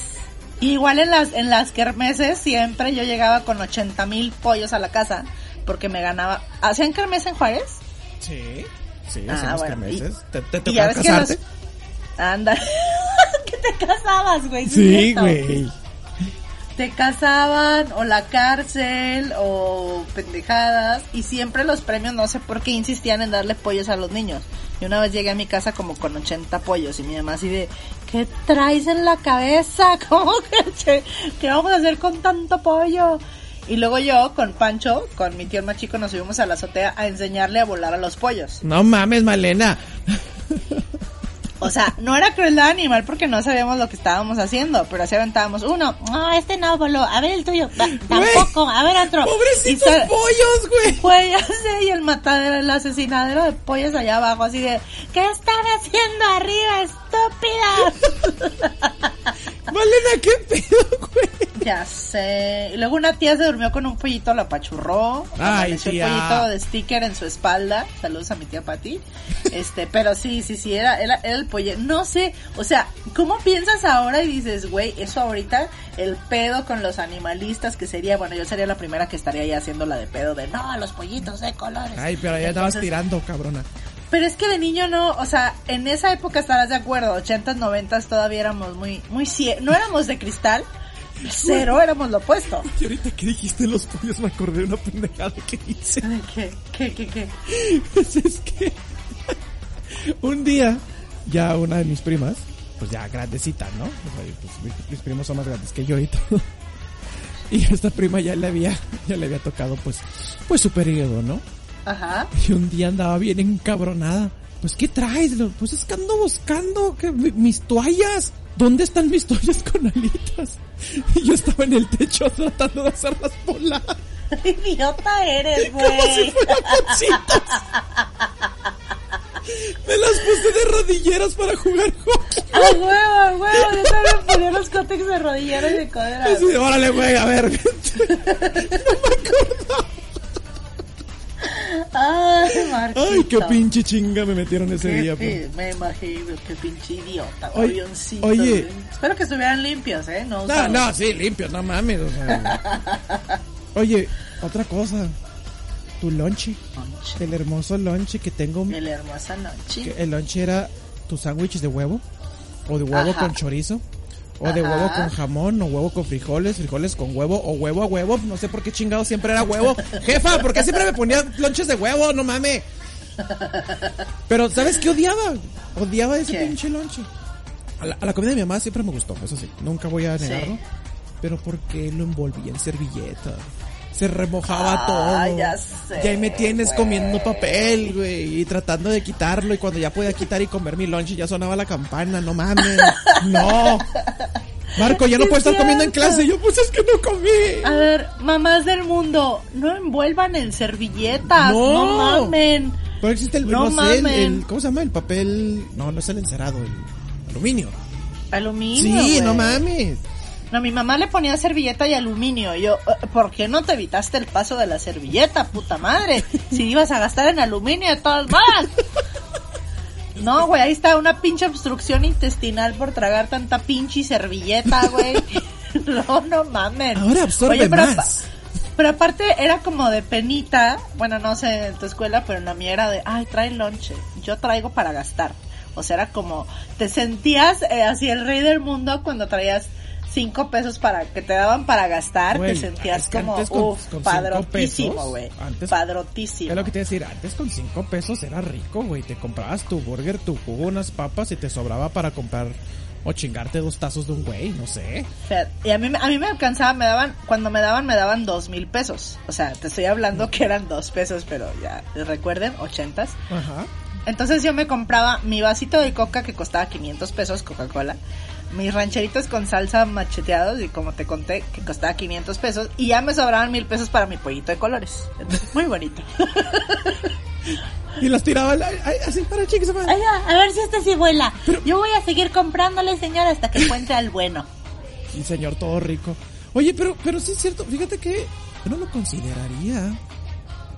Y igual en las, en las kermeses siempre yo llegaba con 80 mil pollos a la casa porque me ganaba. ¿Hacían kermes en Juárez?
Sí, sí,
Ah,
hacemos
bueno,
kermeses.
y-
¿Te, te tocó
que
casarte?
los- Anda. que te casabas, güey.
Sí, güey.
te casaban o la cárcel o pendejadas y siempre los premios no sé por qué insistían en darle pollos a los niños. Y una vez llegué a mi casa como con 80 pollos y mi mamá así de, ¿qué traes en la cabeza? ¿Cómo que, che- qué vamos a hacer con tanto pollo? Y luego yo con Pancho, con mi tío más chico, nos subimos a la azotea a enseñarle a volar a los pollos.
No mames, Malena.
O sea, no era crueldad animal porque no sabíamos lo que estábamos haciendo, pero así aventábamos uno, no, este no voló, a ver el tuyo, "Ta- tampoco, a ver otro.
Pobrecitos
Y
pollos, güey.
Güey, ya sé, y el matadero, el asesinadero de pollos allá abajo, así de, ¿qué están haciendo arriba, estúpidas?
Malena, qué pedo, güey.
Ya sé. Y luego una tía se durmió con un pollito, lo apachurró.
Ay, tía.
el pollito de sticker en su espalda. Saludos a mi tía Pati. Este, pero sí, sí, sí, era, era, era el pollo. No sé, o sea, ¿cómo piensas ahora y dices, güey, eso ahorita, el pedo con los animalistas que sería, bueno, yo sería la primera que estaría ya haciendo la de pedo de, no, los pollitos de colores.
Ay, pero ya estabas tirando, cabrona.
Pero es que de niño no, o sea, en esa época estarás de acuerdo, 80s, 90s todavía éramos muy, muy no éramos de cristal, cero éramos lo opuesto.
Y ahorita que dijiste los pollos me acordé de una pendejada que hice.
¿Qué, qué, qué, qué?
Pues es que un día ya una de mis primas pues ya grandecita, ¿no? Pues, mis, mis primos son más grandes que yo y todo. Y a esta prima ya le había, ya le había tocado pues, pues su periodo, ¿no?
Ajá.
Y un día andaba bien encabronada. Pues, ¿qué traes? Pues es que ando buscando que mis toallas. ¿Dónde están mis toallas con alitas? Y yo estaba en el techo tratando de hacerlas volar.
Idiota eres,
Como si
güey.
fueran. Me las puse de rodilleras para jugar hockey.
A huevo, a huevo. Yo también ponía los cótex de rodillera y de codera.
Así de, órale, güey, a ver.
Ay, Marquito.
Ay, qué pinche chinga me metieron ese
Qué
día. pues.
Me imagino, qué pinche idiota,
Oye,
avioncito,
oye.
Espero que estuvieran limpios, ¿eh? No,
No, no, sí, limpio, no mames. o sea. Oye, otra cosa. Tu lonche.
Lonche.
El hermoso lonche que tengo.
El hermosa noche.
que El lonche era tus sándwiches de huevo. O de huevo
Ajá.
con chorizo. O de huevo con jamón. O huevo con frijoles. Frijoles con huevo. O huevo a huevo. No sé por qué chingado siempre era huevo. Jefa, ¿por qué siempre me ponía lonches de huevo? No mames. Pero, ¿sabes qué odiaba? Odiaba ese
¿Qué?
pinche lonche. A la, a la comida de mi mamá siempre me gustó, eso sí. Nunca voy a
Sí.
negarlo. Pero porque lo envolvía en servilleta. Se remojaba
Ah,
todo.
ya sé,
Y ahí me tienes comiendo papel, güey. Y tratando de quitarlo. Y cuando ya podía quitar y comer mi lunch, ya sonaba la campana. No mames. No. Marco, ya no puedo estar comiendo en clase. Yo, pues es que no comí.
A ver, mamás del mundo, no envuelvan en servilletas,
No.
no, mamen.
Pero existe el,
No
no, sé, el, ¿cómo se llama? El papel, no, no es el encerado, el aluminio.
Aluminio.
sí, no mames.
No, mi mamá le ponía servilleta y aluminio. Yo, "Eh, ¿por qué no te evitaste el paso de la servilleta, puta madre? Si ibas a gastar en aluminio de todas maneras. No, güey, ahí está una pinche obstrucción intestinal por tragar tanta pinche servilleta, güey. No, no mames.
Ahora absorbe
Oye, pero
más.
Pero aparte era como de penita, bueno, no sé en tu escuela, pero en la mía era de, ay, trae lonche, yo traigo para gastar. O sea, era como, te sentías eh, así el rey del mundo cuando traías cinco pesos para que te daban para gastar,
Güey,
te sentías como,
con- cinco
padrotísimo, güey. Padrotísimo.
Es lo que te decir, antes con 5 pesos era rico, güey. Te comprabas tu burger, tu jugo, unas papas y te sobraba para comprar o chingarte dos tazos de un güey, no sé.
Y a mí, me- a mí me alcanzaba, me daban, cuando me daban, me daban dos mil pesos. O sea, te estoy hablando que eran dos pesos, pero ya, recuerden, ochentas.
Ajá.
Entonces yo me compraba mi vasito de coca que costaba 500 pesos, Coca-Cola, mis rancheritos con salsa macheteados y como te conté que costaba 500 pesos y ya me sobraban mil pesos para mi pollito de colores. Entonces, muy bonito.
Y las tiraba así para.
Ay, a ver si este sí vuela. Yo voy a seguir comprándole, señor, hasta que encuentre al bueno.
Y señor todo rico. Oye, pero, pero sí es cierto, fíjate que yo no lo consideraría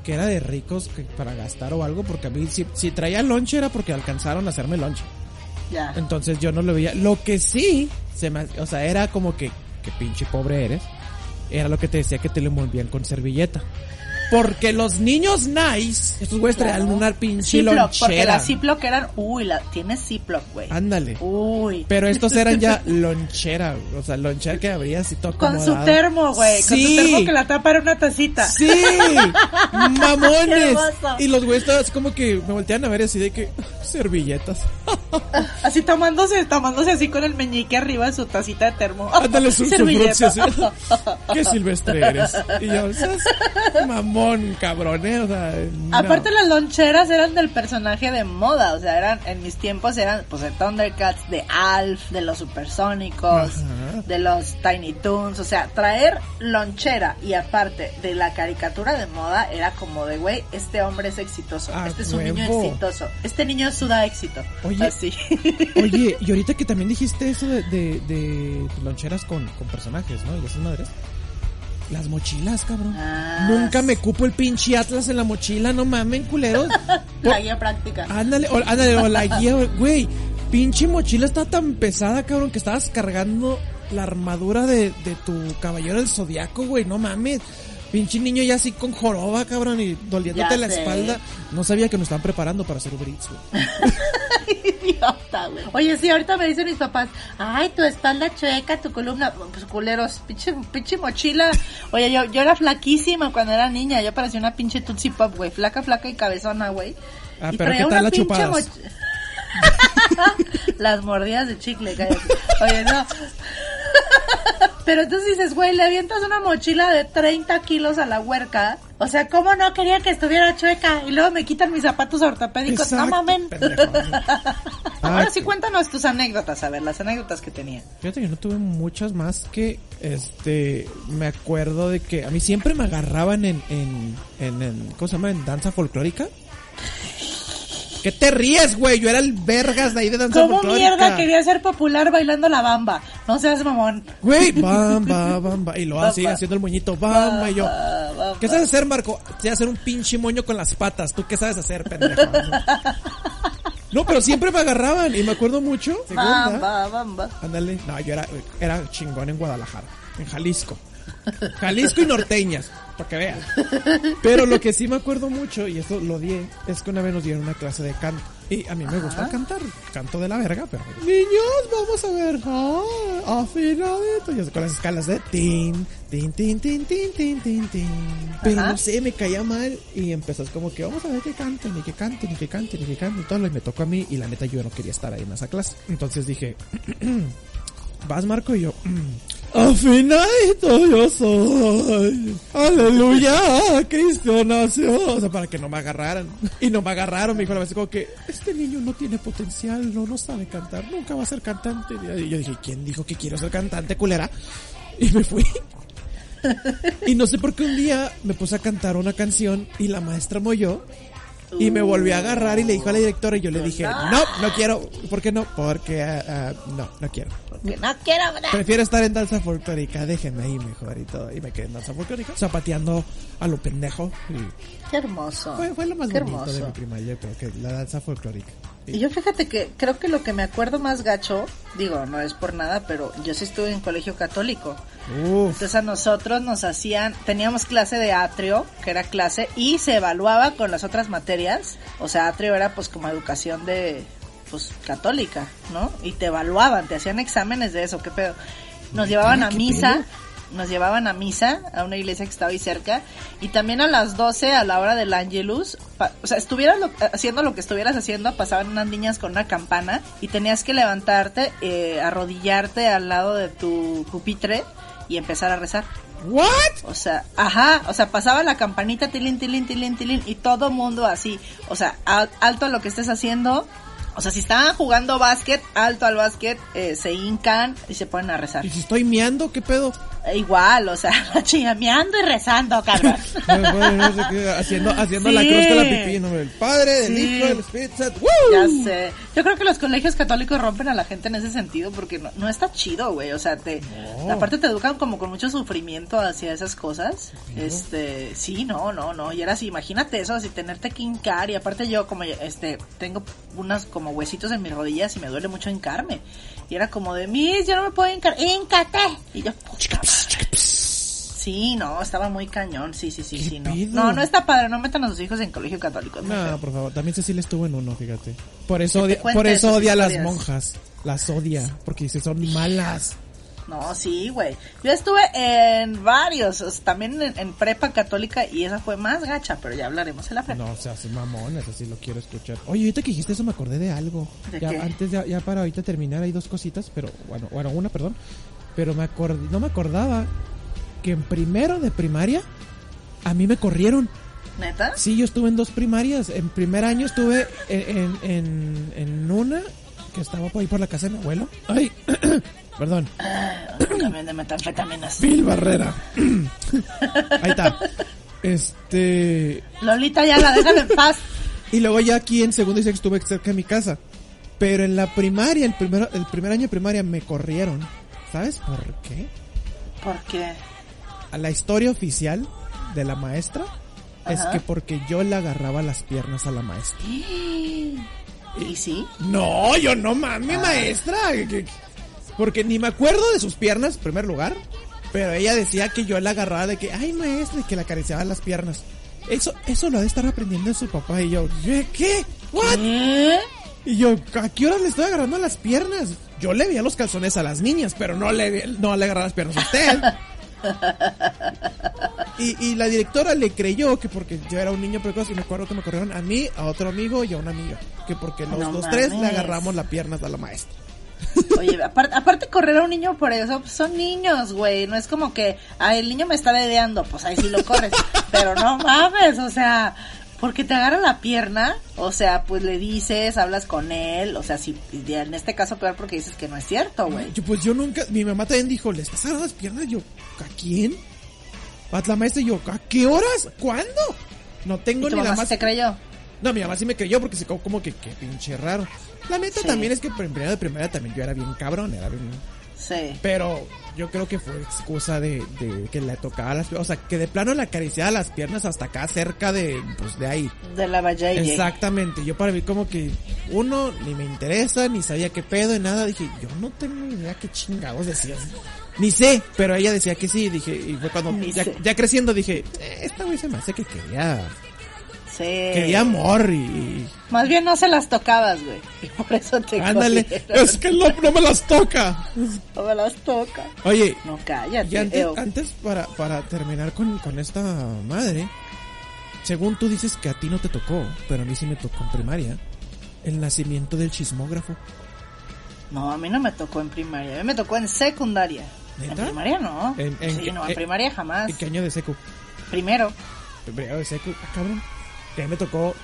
que era de ricos que- para gastar o algo, porque a mí si, si traía lonche era porque alcanzaron a hacerme lonche. Entonces yo no lo veía. Lo que sí, se me, o sea, era como que, que pinche pobre eres. Era lo que te decía que te lo envolvían con servilleta. Porque los niños nice, estos güeyes traían
Claro.
una pinche
Ziploc, porque las Ziploc eran, uy, la, tienes Ziploc, güey.
Ándale.
Uy.
Pero estos eran ya lonchera, o sea, lonchera que abría así todo
Con su termo, güey. Con su
Sí.
termo que la tapa era una tacita.
Sí, mamones. Y los güeyes todos como que me voltean a ver así de que servilletas.
Así tomándose, tomándose así con el meñique arriba de su tacita de termo.
Ándale su, su así. Qué silvestre eres. Y yo, "Seas mamón, cabrón, eh", o sea, no.
Aparte las loncheras eran del personaje de moda, o sea, eran en mis tiempos eran pues de Thundercats, de Alf, de los Supersónicos,
Ajá.
de los Tiny Toons, o sea, traer lonchera y aparte de la caricatura de moda era como de güey, este hombre es exitoso,
Ah,
este es un niño exitoso, este niño suda éxito.
Oye.
así.
Oye, y ahorita que también dijiste eso de, de, de loncheras con, con personajes, ¿no? Y esas madres. Las mochilas, cabrón.
Ah,
Nunca me cupo el pinche Atlas en la mochila, no mamen, culeros.
la guía práctica.
Ándale, o, ándale, o la guía, güey. Pinche mochila está tan pesada, cabrón, que estabas cargando la armadura de, de tu caballero del zodiaco, güey. No mames. Pinche niño ya así con joroba, cabrón, y doliéndote la
sé.
espalda. No sabía que nos estaban preparando para hacer Uber Eats, güey.
Idiota, güey. Oye, sí, ahorita me dicen mis papás, ay, tu espalda chueca, tu columna, pues culeros, pinche, pinche mochila. Oye, yo, yo era flaquísima cuando era niña, yo parecía una pinche Tootsie Pop, güey, flaca, flaca y cabezona, güey.
Ah,
Y
pero
traía
¿qué tal
una
las
pinche Las mordidas de chicle, cállate. Oye, no. Pero entonces dices, güey, le avientas una mochila de 30 kilos a la huerca. O sea, ¿cómo no quería que estuviera chueca? Y luego me quitan mis zapatos ortopédicos. No
Exacto,
mamen.
pendejo.
Ahora sí, cuéntanos tus anécdotas, a ver, las anécdotas que tenía.
Fíjate que no tuve muchas más que, este, me acuerdo de que a mí siempre me agarraban en, en, en, en- ¿cómo se llama? En danza folclórica. ¿Qué te ríes, güey? Yo era el vergas de ahí de danza
¿Cómo
folclórica.
mierda quería ser popular bailando la bamba? No seas mamón.
Güey, bamba, bamba. Y lo
Bamba.
haciendo el moñito, bamba. Y yo,
bamba.
¿qué sabes hacer, Marco? Sé hacer un pinche moño con las patas. ¿Tú qué sabes hacer, pendejo? No, pero siempre me agarraban. Y me acuerdo mucho. Segunda.
Bamba, bamba.
Ándale. No, yo era, era chingón en Guadalajara, en Jalisco. Jalisco y norteñas, para que vean. Pero lo que sí me acuerdo mucho, y eso lo di, es que una vez nos dieron una clase de canto. Y a mí me gusta cantar, canto de la verga, pero... Niños, vamos a ver, ah, afinadito. Y así con las escalas de tin, tin, tin, tin, tin, tin, tin, tin. Pero
Ajá.
no sé, me caía mal y empezás como que vamos a ver que canten, y que canten, y que canten, y que canten, y todo. Y me tocó a mí y la neta yo no quería estar ahí en esa clase. Entonces dije, vas Marco y yo, "Mm, afinadito yo soy. Aleluya, Cristo nació. O sea, para que no me agarraran. Y no me agarraron, me dijo la vez como que, este niño no tiene potencial, no, no sabe cantar, nunca va a ser cantante. Y yo dije, ¿quién dijo que quiero ser cantante, culera? Y me fui. Y no sé por qué un día me puse a cantar una canción y la maestra molló y me volvió a agarrar y le dijo a la directora y yo le dije, no, no quiero. ¿Por qué no? Porque, ah, ah, no, no quiero.
Porque no quiero hablar.
Prefiero estar en danza folclórica, déjenme ahí mejor y todo. Y me quedé en danza folclórica, zapateando a lo pendejo. Y
Qué hermoso.
fue, fue lo más
Qué
bonito de mi primaria, yo creo que la danza folclórica.
Y yo fíjate que creo que lo que me acuerdo más gacho, digo, no es por nada, pero yo sí estuve en colegio católico.
Uf,
Entonces a nosotros nos hacían, teníamos clase de atrio, que era clase, y se evaluaba con las otras materias. O sea, atrio era pues como educación de, pues católica, ¿no? Y te evaluaban, te hacían exámenes de eso, qué pedo. Nos llevaban a
¿qué
misa,
pedo?
Nos llevaban a misa, a una iglesia que estaba ahí cerca, y también a las 12 a la hora del Angelus, pa- o sea, estuvieras lo- haciendo lo que estuvieras haciendo, pasaban unas niñas con una campana y tenías que levantarte, eh, arrodillarte al lado de tu pupitre y empezar a rezar.
¿what?
O sea, ajá, o sea, pasaba la campanita tilín, tilín, tilín, tilín y todo mundo así, o sea, al- alto a lo que estés haciendo. O sea, si estaban jugando básquet, alto al básquet, eh, se hincan y se ponen a rezar.
¿Y si estoy miando? ¿Qué pedo?
Igual, o sea, chillameando y rezando, cabrón.
Bueno, bueno, no sé qué, haciendo haciendo la cruz con la pipí, ¿no? El Padre, del
Sí.
Hijo, del Espíritu Santo.
Ya sé. Yo creo que los colegios católicos rompen a la gente en ese sentido porque no, no está chido, güey. O sea, te,
No.
aparte te educan como con mucho sufrimiento hacia esas cosas. Este, sí, no, no, no. Y era así, imagínate eso, así tenerte que hincar. Y aparte yo como, este, tengo unas como huesitos en mis rodillas y me duele mucho hincarme. Y era como de, mis, yo no me puedo hincar, híncate. Y yo, puta. Sí, no, estaba muy cañón, sí, sí, sí,
¿Qué
sí, no. No, no está padre, no metan a sus hijos en colegio católico.
No,
feo.
por favor. También Cecilia estuvo en uno, fíjate. Por eso odia, por eso odia a las monjas. Las odia. Porque dice, son malas.
No, sí, güey. Yo estuve en varios, o sea, también en, en prepa católica y esa fue más gacha, pero ya hablaremos en la prepa.
No, o sea, mamón, eso sí lo quiero escuchar. Oye, ahorita que dijiste eso me acordé de algo.
¿De
ya,
qué?
Antes, ya, ya para ahorita terminar, hay dos cositas, pero bueno, bueno, una, perdón. Pero me acordé, no me acordaba que en primero de primaria a mí me corrieron.
¿Neta?
Sí, yo estuve en dos primarias. En primer año estuve en, en, en, en una que estaba por ahí por la casa de mi abuelo. Ay, perdón.
Un camión de metanfetaminas.
Phil Barrera. ahí está. Este.
Lolita, ya la dejan en paz.
Y luego ya aquí en segundo y sexto estuve cerca de mi casa. Pero en la primaria, el primer, el primer año de primaria me corrieron. ¿Sabes por qué?
Porque
A la historia oficial de la maestra es
Ajá.
que porque yo le agarraba las piernas a la maestra.
¿Y sí?
No, yo no mames, maestra. que- que- Porque ni me acuerdo de sus piernas, en primer lugar. Pero ella decía que yo la agarraba de que, ay maestra, y que le acariciaba las piernas. Eso, eso lo ha de estar aprendiendo de su papá. Y yo, ¿qué? ¿Qué? ¿What?
¿Eh?
Y yo, ¿a qué hora le estoy agarrando las piernas? Yo le veía los calzones a las niñas, pero no le, no le agarraba las piernas a usted. Y, y la directora le creyó que porque yo era un niño precoz y me acuerdo que me corrieron a mí, a otro amigo y a una amiga. Que porque los
No
dos tres le agarramos la pierna a la maestra.
Oye, aparte, aparte correr a un niño por eso, pues, son niños, güey. No es como que, ay, el niño me está dedeando, pues ahí sí lo corres. Pero no mames, o sea, porque te agarra la pierna, o sea, pues le dices, hablas con él, o sea, si en este caso peor porque dices que no es cierto, güey.
Pues yo nunca, mi mamá también dijo, ¿le estás agarrando las piernas? Yo, ¿a quién? A la maestra y yo, ¿a qué horas? ¿Cuándo? No tengo
¿Y tu
ni la
mamá
más...
sí te creyó?
No, mi mamá sí me creyó porque se quedó como que, que pinche raro. La neta
Sí.
también es que en primera de primera también yo era bien cabrón, era bien...
Sí.
Pero yo creo que fue excusa de, de que le tocaba las O sea, que de plano le acariciaba las piernas hasta acá, cerca de, pues, de ahí.
De la Valle.
Exactamente. Yo para mí como que, uno, ni me interesa, ni sabía qué pedo, ni nada. Dije, yo no tengo ni idea qué chingados decías. Ni sé, pero ella decía que sí. Dije, y fue cuando, ya, ya creciendo, dije, eh, esta güey se me hace que quería,
Sí.
quería amor y...
Más bien no se las tocabas, güey. Y por eso te
Ándale,
cogieron.
es que no, no me las toca.
No me las toca.
Oye,
No, cállate.
Y antes, para, para terminar con, con esta madre, según tú dices que a ti no te tocó, pero a mí sí me tocó en primaria, el nacimiento del chismógrafo.
No, a mí no me tocó en primaria. A mí me tocó en secundaria. En primaria no.
En- en
sí, no, en primaria jamás.
¿En qué año de seco?
Primero.
Primero de seco, ah, cabrón. Que a mí me tocó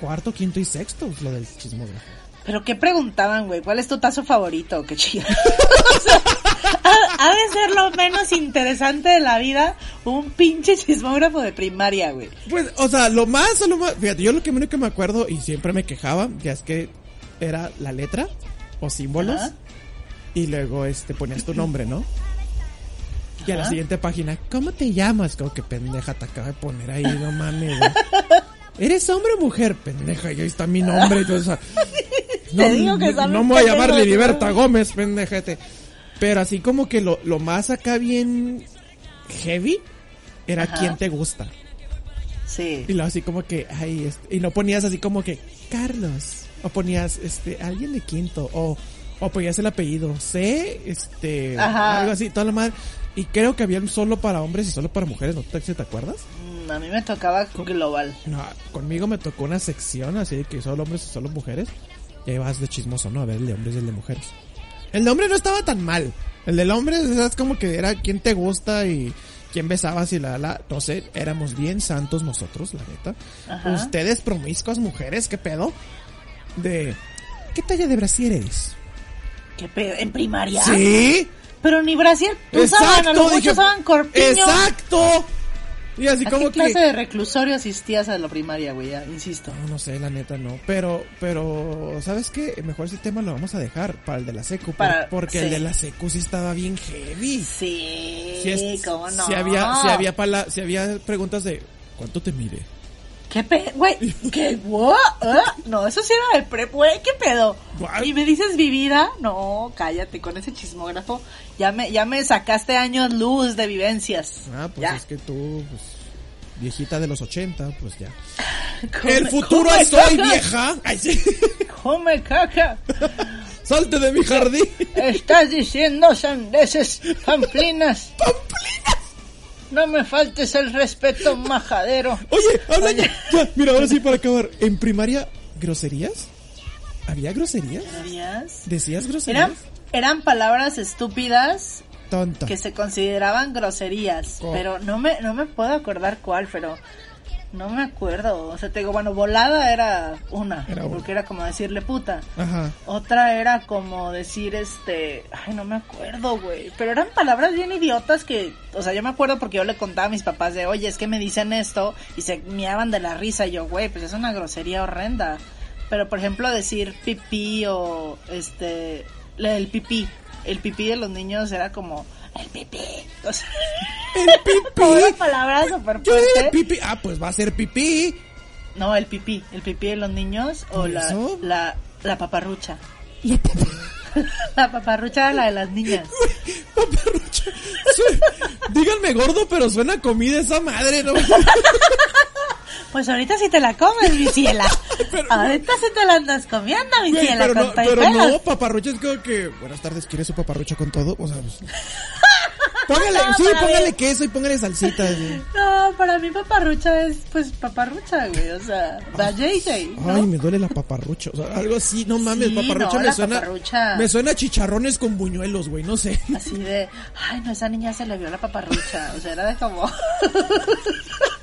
cuarto, quinto y sexto, lo del chismógrafo.
¿Pero qué preguntaban, güey? ¿Cuál es tu tazo favorito? Qué chido. o sea, ha, ha de ser lo menos interesante de la vida un pinche chismógrafo de primaria, güey.
Pues, o sea, lo más, lo más, fíjate, yo lo que único que me acuerdo y siempre me quejaba, ya es que era la letra o símbolos
Ajá.
y luego este ponías tu nombre, ¿no? Y a la siguiente página, ¿cómo te llamas? Como que pendeja te acaba de poner ahí, no mames. ¿Eres hombre o mujer? Pendeja, y ahí está mi nombre. y todo eso. no,
Te digo que
no-
está
no
bien
me voy a llamar
¿no?
Gómez, pendejete. Pero así como que lo, lo más acá bien heavy era
Ajá.
quién te gusta.
Sí.
Y luego así como que, ay, este, y no ponías así como que, Carlos. O ponías, este, alguien de quinto. O, o ponías el apellido. C, este,
Ajá.
algo así, toda la madre. Y creo que había solo para hombres y solo para mujeres, ¿no te, te acuerdas?
Mm, A mí me tocaba global.
No, conmigo me tocó una sección así de que solo hombres y solo mujeres. Y ahí vas de chismoso, ¿no? A ver el de hombres y el de mujeres. El de hombre no estaba tan mal. El del hombre es como que era quién te gusta y quién besabas y la la. No sé, éramos bien santos nosotros, la neta.
Ajá.
Ustedes promiscuas mujeres, ¿qué pedo? De. ¿Qué talla de brasier eres?
¿Qué pedo? ¿En primaria?
Sí.
Pero ni brasier usaban, a lo mucho usaban corpiño.
Exacto. Y así
¿A
como
qué
que.
clase de reclusorio asistías a la primaria, güey? Ya, insisto.
No, no sé, la neta no. Pero, pero, ¿sabes qué? Mejor ese tema lo vamos a dejar para el de la secu.
Para-
porque
sí.
el de la secu sí estaba bien heavy.
Sí,
Si, es-
cómo no.
si había, si había pala- si había preguntas de ¿cuánto te mide?
¿Qué pedo? Güey, ¿qué? ¿What? ¿Ah? No, eso sí era de prep, güey, ¿qué pedo?
What?
¿Y me dices vivida? No, cállate, con ese chismógrafo ya me, ya me sacaste años luz de vivencias.
Ah, pues
Ya.
es que tú, pues, viejita de los 80, pues ya.
Come-
El futuro soy
caca,
vieja. Ay, sí.
Come caca.
Salte de mi jardín.
Estás diciendo sandeces, pamplinas. No me faltes el respeto, majadero.
Oye, habla
Oye.
ya. Ya, mira, ahora sí para acabar. En primaria, ¿groserías? ¿Había groserías? ¿Decías groserías?
Eran, eran palabras estúpidas
Tonta.
que se consideraban groserías,
Oh.
pero no me, no me puedo acordar cuál, pero no me acuerdo. O sea, te digo, bueno, volada era una,
Era una.
porque era como decirle puta.
Ajá.
Otra era como decir este, ay, no me acuerdo, güey, pero eran palabras bien idiotas que, o sea, yo me acuerdo porque yo le contaba a mis papás de, oye, es que me dicen esto y se miaban de la risa y yo, güey, pues es una grosería horrenda. Pero por ejemplo decir pipí o este, el pipí, el pipí de los niños era como el pipí, o sea,
El pipí.
una palabra súper
Yo
fuerte.
pipí. Ah, pues va a ser pipí.
No, el pipí, el pipí de los niños o
¿Por
la, la, la paparrucha.
La
paparrucha la de las niñas.
Paparrucha. Díganme gordo, pero suena comida esa madre, ¿no?
Pues ahorita sí te la comes, mi ciela.
Pero-
ahorita sí te la andas comiendo, mi
Güey,
ciela,
pero
con
no, pero no, paparrucha es como que, buenas tardes, ¿quiere su paparrucha con todo? O sea, pues, Póngale,
No,
sí, póngale
mí-
queso y póngale salsita. así.
No, para mí paparrucha es pues paparrucha, güey, o sea, va JJ, ¿no?
Ay, me duele la paparrucha. O sea, algo así, no mames,
Sí,
paparrucha
no,
me suena.
paparrucha.
Me suena a chicharrones con buñuelos, güey, no sé.
Así de, ay, no, esa niña se le vio la paparrucha. O sea, era de como.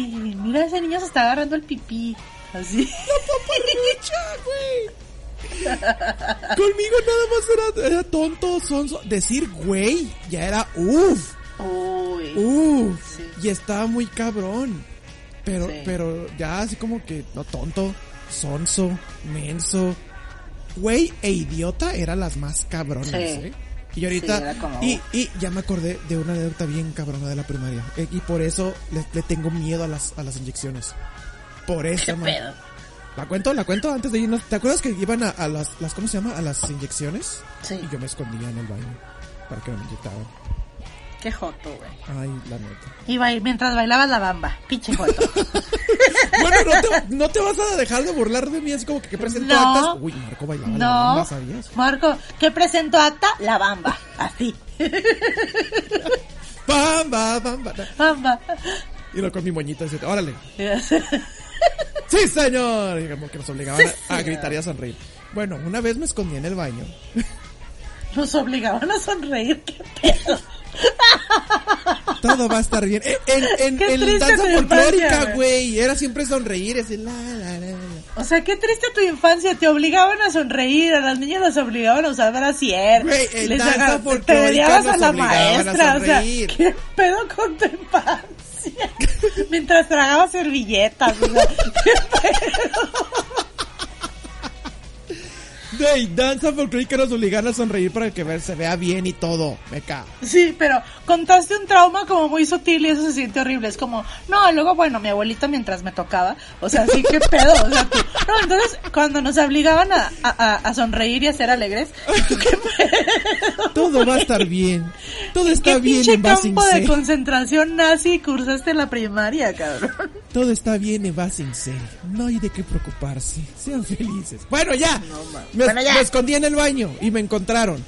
mira, ese niño se está agarrando el pipí. Así.
Conmigo nada más era, era tonto, sonso. Decir güey ya era uff,
Uy.
uff.
Sí.
Y estaba muy cabrón. Pero,
Sí.
pero ya así como que, no tonto, sonso, menso. Güey e idiota eran las más cabronas,
Sí.
¿eh? Y ahorita,
Sí, era como-
y, y ya me acordé de una anécdota bien cabrona de la primaria. Eh, Y por eso le, le tengo miedo a las, a las inyecciones. Por eso,
¿Qué
man.
pedo?
¿La cuento? ¿La cuento antes de irnos? ¿Te acuerdas que iban a, a las, las, ¿cómo se llama? A las inyecciones.
Sí.
Y yo me escondía en el baño para que no me inyectaran.
Qué joto, güey.
Ay, la neta.
Iba a ir mientras bailabas la bamba. Pinche joto.
Bueno, no te, no te vas a dejar de burlar de mí, así como que, que presento
No.
actas. Uy, Marco bailaba la
no.
bamba, ¿sabías?
Marco, ¿qué presentó acta? La bamba. Así.
Bamba, bamba.
Bamba.
Y lo con mi moñito, dice, órale. ¡Sí, señor! Y como que nos obligaban
Sí,
a, a gritar y a sonreír. Bueno, una vez me escondí en el baño.
Nos obligaban a sonreír. ¿Qué pedo?
Todo va a estar bien. Eh, En, en, en danza folclórica,
güey.
Era siempre sonreír, ese la, la, la, la.
O sea, qué triste tu infancia. Te obligaban a sonreír. A las niñas las obligaban a usar brasier.
Güey, en
Les
danza
haga-
folclórica
Te odiabas a
nos
la
a
maestra. O sea, qué pedo con tu infancia. Mientras tragaba servilletas. O sea, qué pedo.
Güey, danza folclórica nos obligaban a sonreír para que ver- se vea bien y todo. Me cago.
Sí, pero contaste un trauma como muy sutil y eso se siente horrible. Es como, no, luego, bueno, mi abuelita mientras me tocaba, o sea, sí, qué pedo. O sea, tú- no, entonces, cuando nos obligaban a, a, a sonreír y a ser alegres, ¿tú qué pedo?
Todo va a estar bien. Todo está
¿Qué
bien en Basing
campo de
C.
concentración nazi cursaste en la primaria, cabrón?
Todo está bien en Basing C. No hay de qué preocuparse. Sean felices. Bueno, ya. Me,
Bueno, ya.
me escondí en el baño y me encontraron.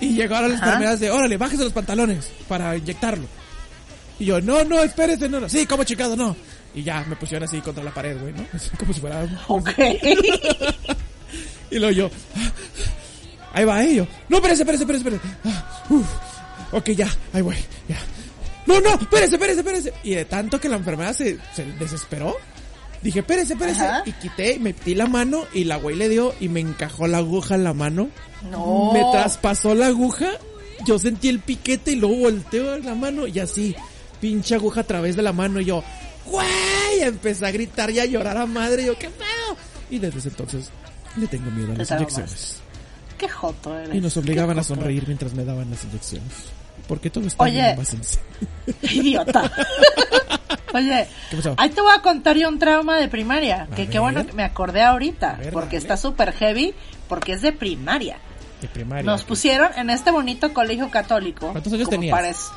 Y llegaron las
Ajá.
enfermeras de, órale, bájese los pantalones para inyectarlo. Y yo, no, no, espérese, no, no. Sí, como chicado, no. Y ya me pusieron así contra la pared, güey, ¿no? Como si fuera.
Ok.
Y luego yo, "Ah, ahí va, eh, yo, no, espérese, espérese, espérese, espérese. Ah, uf, ok, ya, ahí voy, ya. No, no, espérese, espérese, espérese. Y de tanto que la enfermera se, se desesperó, dije, espérese, espérese.
Ajá.
Y quité, metí la mano y la güey le dio y me encajó la aguja en la mano.
No.
Me traspasó la aguja, yo sentí el piquete y luego volteo la mano y así, pinche aguja a través de la mano y yo, güey, empecé a gritar y a llorar a madre y yo, ¿qué pedo? Y desde ese entonces le tengo miedo a las inyecciones.
Qué joto eres.
Y nos obligaban a sonreír mientras me daban las inyecciones. Porque todo está
Oye.
bien más en serio.
Idiota. Oye, ahí te voy a contar yo un trauma de primaria.
A
Que qué bueno que me acordé ahorita.
Ver,
porque está súper heavy. Porque es de primaria.
De primaria.
Nos pusieron en este bonito colegio católico.
¿Cuántos años
como
tenías?
pares-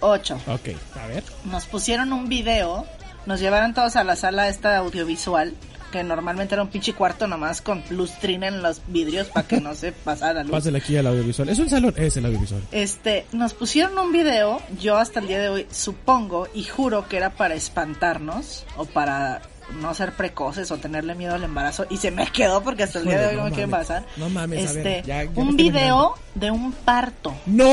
Ocho.
Ok, a ver.
Nos pusieron un video. Nos llevaron todos a la sala esta audiovisual. Que normalmente era un pinche cuarto nomás con lustrina en los vidrios para que no se pasara la luz.
Pásale aquí al audiovisual. ¿Es un salón? Es el audiovisual.
Este, nos pusieron un video, yo hasta el día de hoy supongo y juro que era para espantarnos o para no ser precoces o tenerle miedo al embarazo y se me quedó porque hasta el día de hoy no, me quiero embarazar.
No mames, a
este,
ver, ya- ya me
un video de un parto,
¡No,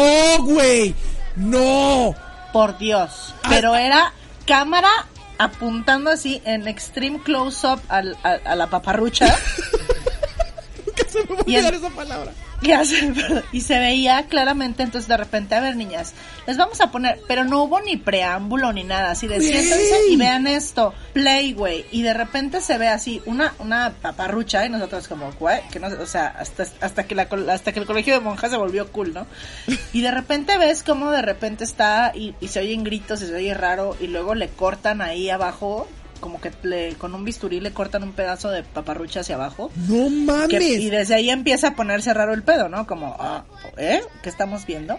güey! ¡No!
por Dios,
Ah,
pero era cámara apuntando así en extreme close up al, a, a la paparrucha.
Nunca se me va a olvidar esa palabra.
Y, hace- y se veía claramente, entonces de repente, a ver niñas, les vamos a poner, pero no hubo ni preámbulo ni nada, así de siéntense y vean esto, play, güey, y de repente se ve así una una paparrucha y nosotros como, güey, que no, sé, o sea, hasta, hasta que la, hasta que el colegio de monjas se volvió cool, ¿no? Y de repente ves como de repente está y, y se oyen gritos y se oye raro y luego le cortan ahí abajo, como que le, con un bisturí le cortan un pedazo de paparrucha hacia abajo.
¡No mames!
Que- y desde ahí empieza a ponerse raro el pedo, ¿no? Como, ah, ¿eh? ¿Qué estamos viendo?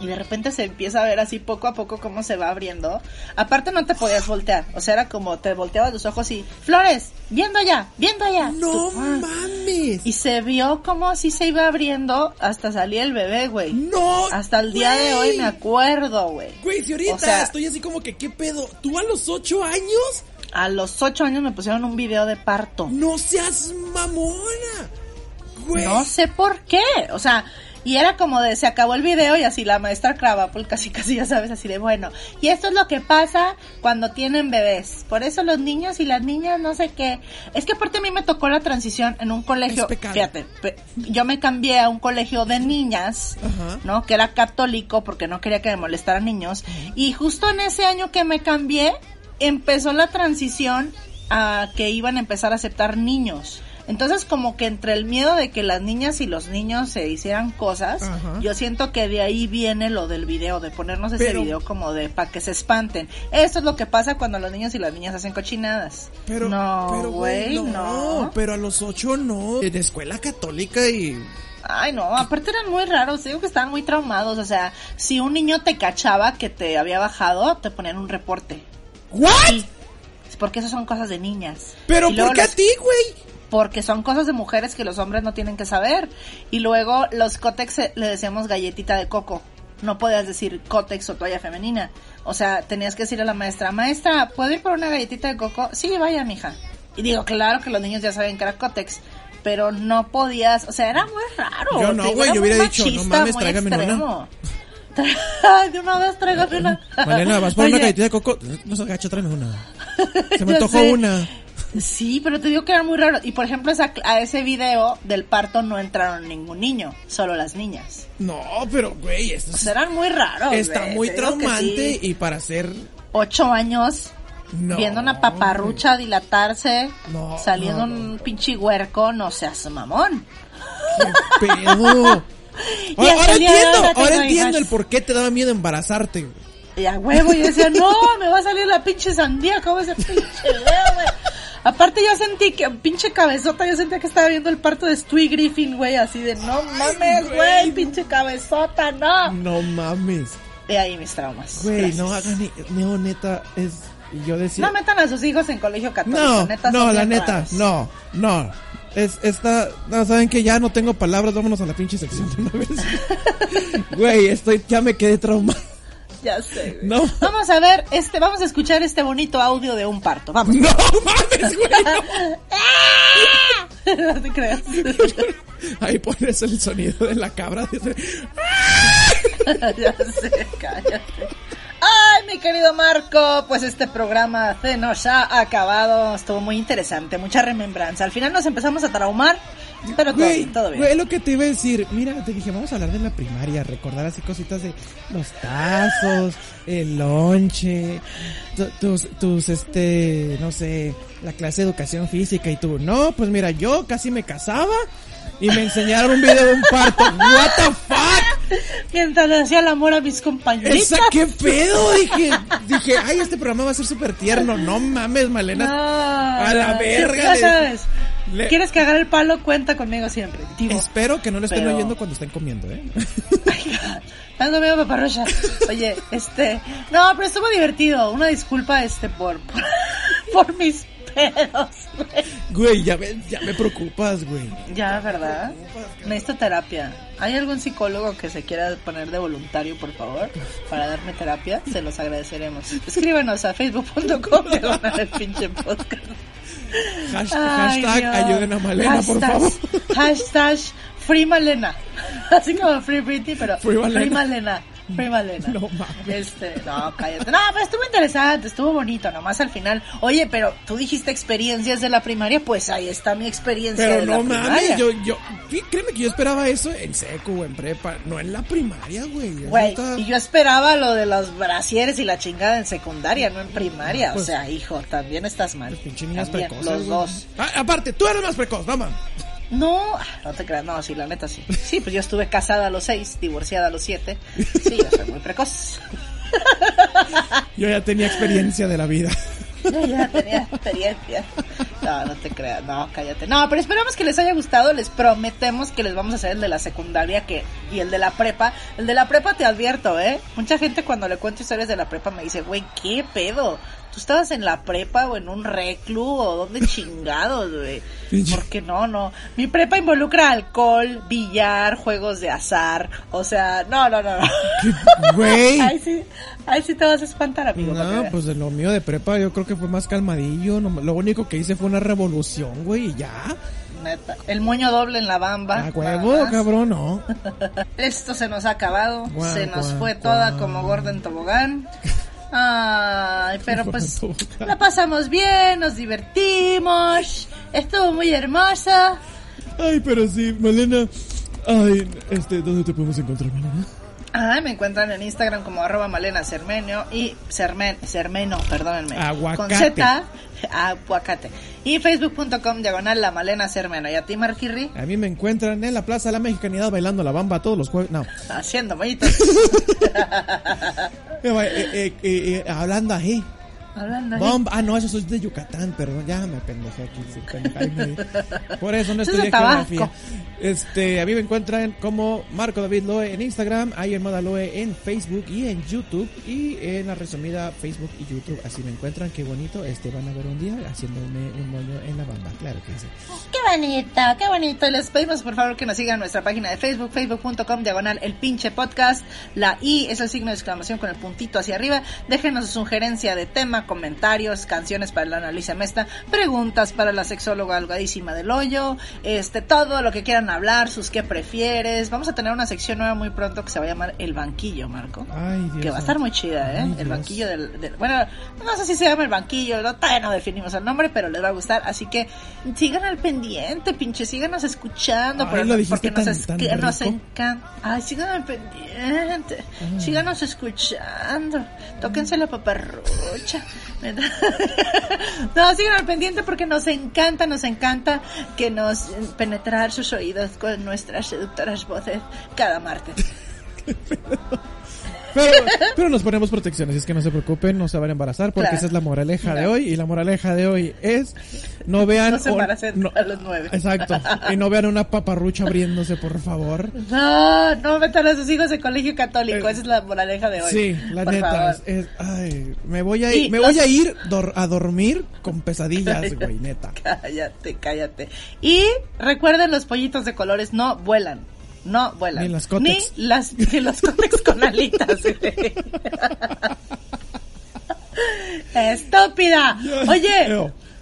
y de repente se empieza a ver así poco a poco cómo se va abriendo. Aparte no te podías voltear, o sea, era como te volteabas los ojos y, Flores, viendo allá, viendo allá.
No
Tú, ah.
mames.
Y se vio como así se iba abriendo hasta salía el bebé, güey.
No.
Hasta el día de hoy me acuerdo, güey.
Güey, si ahorita
O sea-
estoy así como que, ¿qué pedo? ¿Tú a los ocho años?
A los ocho años me pusieron un video de parto.
No seas mamona. Güey.
No sé por qué, o sea, y era como de, se acabó el video y así la maestra Krabappel casi casi ya sabes, así de, bueno, y esto es lo que pasa cuando tienen bebés, por eso los niños y las niñas no sé qué, es que aparte a mí me tocó la transición en un colegio, fíjate, yo me cambié a un colegio de niñas. ¿no? Que era católico porque no quería que me molestaran niños, y justo en ese año que me cambié, empezó la transición a que iban a empezar a aceptar niños. Entonces como que entre el miedo de que las niñas y los niños se hicieran cosas,
Ajá.
yo siento que de ahí viene lo del video, de ponernos ese
Pero-
video como de para que se espanten. Esto es lo que pasa cuando los niños y las niñas hacen cochinadas.
Pero,
no, güey, no.
Pero a los ocho no. En escuela católica y.
Ay, no, aparte eran muy raros, digo que estaban muy traumados, o sea, si un niño te cachaba que te había bajado, te ponían un reporte.
¿What?
Sí, porque esas son cosas de niñas.
Pero ¿por qué a ti, güey?
Porque son cosas de mujeres que los hombres no tienen que saber. Y luego los cótex eh, le decíamos galletita de coco. No podías decir cótex o toalla femenina. O sea, tenías que decirle a la maestra, maestra, ¿puedo ir por una galletita de coco? Sí, vaya, mija. Y digo, claro que los niños ya saben que era cótex. Pero no podías, o sea, era muy raro.
Yo no, güey, yo hubiera dicho, no
machista,
mames, tráigame una.
De una vez tráigame una.
Malena, vas por una
Oye,
galletita de coco. No se agacha, tráeme una. Se me antojó una.
Sí, pero te digo que era muy raro. Y por ejemplo, esa- a ese video del parto no entraron ningún niño, solo las niñas.
No, pero, güey, esto
O
es-
sea, eran muy raros.
está
güey,
muy
te
traumante
sí.
y para ser.
Ocho años
No,
viendo una paparrucha dilatarse,
No,
saliendo
no,
un pinche huerco, no seas mamón.
¿Qué pedo? Ahora, entiendo,
ahora hijas.
entiendo el por qué te daba miedo embarazarte.
Y a huevo, y yo decía, no, me va a salir la pinche sandía, ¿cómo ese pinche güey? Aparte yo sentí que, pinche cabezota, yo sentía que estaba viendo el parto de Stewie Griffin, güey, así de, no mames,
güey.
pinche cabezota, no.
No mames.
De ahí mis traumas.
Güey, no hagan. No, neta, es. Yo decía.
No metan a sus hijos en colegio católico,
No,
neta,
no, la neta,
raros.
no, no. Es, esta, no, saben que ya no tengo palabras, vámonos a la pinche sección de una vez. Güey, estoy, ya me quedé traumado.
Ya sé, güey.
No,
Vamos a ver, este, vamos a escuchar este bonito audio de un parto, vamos.
no mames, güey. no.
no te creas.
Ahí pones el sonido de la cabra.
ya sé, cállate. Ay, mi querido Marco, pues este programa se nos ha acabado. Estuvo muy interesante, mucha remembranza. Al final nos empezamos a traumar, pero todo,
Güey,
bien, todo bien.
güey, lo que te iba a decir. Mira, te dije, vamos a hablar de la primaria, recordar así cositas de los tazos, el lonche, tu- tus, tus, este, no sé, la clase de educación física y tú. No, pues mira, yo casi me casaba y me enseñaron un video de un parto. What the fuck?
Mientras le hacía el amor a mis compañeritas.
¿Esa qué pedo? Dije, dije, ay, este programa va a ser súper tierno. No mames, Malena.
No,
a la
no,
verga.
Ya sabes.
le-
¿Quieres cagar el palo? Cuenta conmigo siempre. Digo,
Espero que no lo estén
Pero-
oyendo cuando estén comiendo, ¿eh?
Tengo miedo, paparrocha. Oye, este, no, pero estuvo divertido. Una disculpa, este, por, por, por mis pedos, güey.
Güey, ya me, ya me preocupas, güey.
Ya, ¿verdad? Necesito terapia. ¿Hay algún psicólogo que se quiera poner de voluntario, por favor, para darme terapia? Se los agradeceremos. Escríbanos a facebook.com diagonal el pinche podcast. Ay,
hashtag
Dios.
ayuden a Malena, por
Hashtag-
favor.
Hashtag Free Malena. Así como Free Britney, pero
Free Malena.
Free Malena. Free Malena.
No.
Este, no, cállate. No, pero estuvo interesante, estuvo bonito, nomás al final. Oye, pero tú dijiste experiencias de la primaria, pues ahí está mi experiencia
Pero
de
no
la primaria.
mames, yo, yo, créeme que yo esperaba eso en seco o en prepa, no en la primaria, güey.
Güey, y yo esperaba lo de los brasieres y la chingada en secundaria, no en primaria.
Pues-
o sea, hijo, también estás mal.
Pues
También,
precoces,
Los
güey.
dos.
Ah, aparte, tú eres más precoz, mamá.
No, no te creas, no, sí, la neta sí. Sí, pues yo estuve casada a los seis, divorciada a los siete. Sí, yo soy muy precoz.
Yo ya tenía experiencia de la vida.
Yo ya tenía experiencia. No, no te creas, no, cállate. No, pero esperamos que les haya gustado. Les prometemos que les vamos a hacer el de la secundaria que y el de la prepa. El de la prepa te advierto, ¿eh? Mucha gente cuando le cuento historias de la prepa me dice, güey, ¿qué pedo? ¿Tú estabas en la prepa o en un reclu o dónde chingados, güey? Porque no, no. Mi prepa involucra alcohol, billar, juegos de azar. O sea, no, no, no. no.
Güey.
Ahí sí, ahí sí te vas a espantar, amigo.
No, pues de lo mío de prepa yo creo que fue más calmadillo. no- lo único que hice fue una revolución, güey, y ya.
Neta. El moño doble en la bamba.
A huevo, cabrón, no.
Esto se nos ha acabado.
Guau,
se nos
guau,
fue toda como gorda en tobogán. Ay, pero pues la pasamos bien, nos divertimos. Estuvo muy hermosa.
Ay, pero sí, Malena. Ay, este, ¿dónde te podemos encontrar, Malena?
Ay, me encuentran en Instagram como arroba malena cermenio y cermen, cermeno, perdónenme.
Aguacate.
Con Z, aguacate. Y facebook.com diagonal la malena cermeno. ¿Y a ti, Marquirri?
A mí me encuentran en la Plaza de la Mexicanidad bailando la bamba todos los jueves. No,
Haciendo moñitos.
Eh, eh, eh, eh, hablando ahí.
Hablando ahí.
Bomba. Ah, no, eso soy de Yucatán, perdón. Ya me pendejé aquí. sí, pendeja, ahí me- Por eso no estudié geografía. Este, a mí me encuentran como Marco David Loe en Instagram, hay Moda Loe en Facebook y en YouTube. Y en la resumida Facebook y YouTube. Así me encuentran. Qué bonito. Este, van a ver un día haciéndome un moño en la bamba. Claro que sí.
Qué bonito, qué bonito. Les pedimos por favor que nos sigan en nuestra página de Facebook, facebook.com, diagonal el pinche podcast. La I es el signo de exclamación con el puntito hacia arriba. Déjenos su sugerencia de tema, comentarios, canciones para la analiza mesta, preguntas para la sexóloga algadísima del hoyo, este, todo lo que quieran hablar, sus qué prefieres. Vamos a tener una sección nueva muy pronto que se va a llamar El Banquillo, Marco.
Ay, Dios.
Que va a estar muy chida, ¿eh?
Ay,
el banquillo del, del- Bueno, no sé si se llama el banquillo, no, todavía no definimos el nombre, pero les va a gustar. Así que sigan al pendiente, pinche, síganos escuchando.
Ay,
pero porque nos,
tan- tan
encanta. Ay, sigan al pendiente. Síganos escuchando. Tóquense la paparrucha. no, sigan al pendiente porque nos encanta, nos encanta que nos penetrar sus oídos con nuestras seductoras voces cada martes.
Pero, pero nos ponemos protecciones, es que no se preocupen, no se van a embarazar, porque
Claro.
esa es la moraleja de hoy. Y la moraleja de hoy es: no vean.
No se embaracen
no-
a los nueve.
Exacto. Y no vean una paparrucha abriéndose, por favor.
No, no metan a sus hijos en colegio católico.
Eh,
Esa es la moraleja de hoy.
Sí, la
Por
neta. es- es- ay, me voy a ir, me
los-
voy a, ir dor- a dormir con pesadillas, güey, neta.
Cállate, cállate. Y recuerden, los pollitos de colores no vuelan. No vuelan.
Ni las cótex.
Ni, las, ni los cótex con alitas. Estúpida. Oye,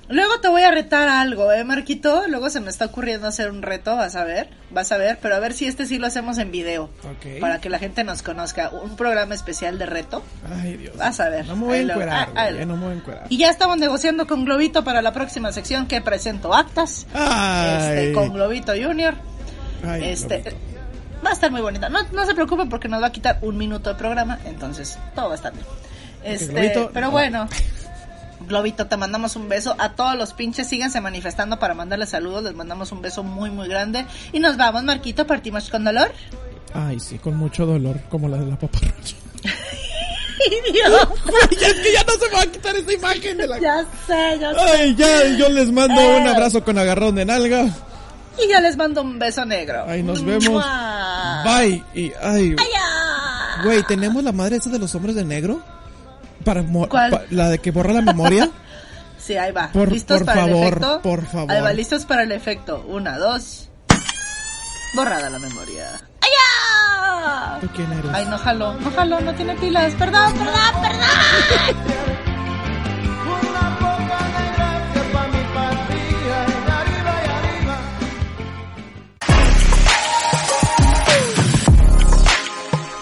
luego te voy a retar algo, ¿eh, Marquito? Luego se me está ocurriendo hacer un reto, vas a ver, vas a ver, pero a ver si este sí lo hacemos en video.
Ok.
Para que la gente nos conozca. Un programa especial de reto.
Ay, Dios.
Vas a ver.
No me voy a
lo-
encuerar,
ah,
güey, no me voy a encuerar.
Y ya estamos negociando con Globito para la próxima sección que presento actas.
Ay.
Este, con Globito Junior.
Ay,
este va a estar muy bonita. No, no se preocupen porque nos va a quitar un minuto de programa, entonces todo va a estar bien. Este,
Globito,
pero
no.
bueno. Globito, te mandamos un beso. A todos los pinches, síganse manifestando para mandarles saludos. Les mandamos un beso muy, muy grande. Y nos vamos, Marquito. Partimos con dolor.
Ay, sí, con mucho dolor, como la de la paparrucha.
Dios,
es que ya no se me va a quitar esta imagen de la...
ya sé, ya sé.
Ay, ya, yo les mando
Eh.
un abrazo con agarrón de nalga.
Y ya les mando un beso negro.
Ay, nos vemos.
¡Mua!
Bye. Y, ay, güey, ¿tenemos la madre esa de los hombres de negro? Para la de que borra la memoria.
Sí, ahí va.
Por-
¿Listos
por
para el
favor,
efecto?
por favor.
Ahí va, listos para el efecto. Una, dos. Borrada la memoria. ¡Ay, ya!
¿Tú quién eres?
Ay, no jaló, no jaló, no tiene pilas. Perdón, perdón, perdón.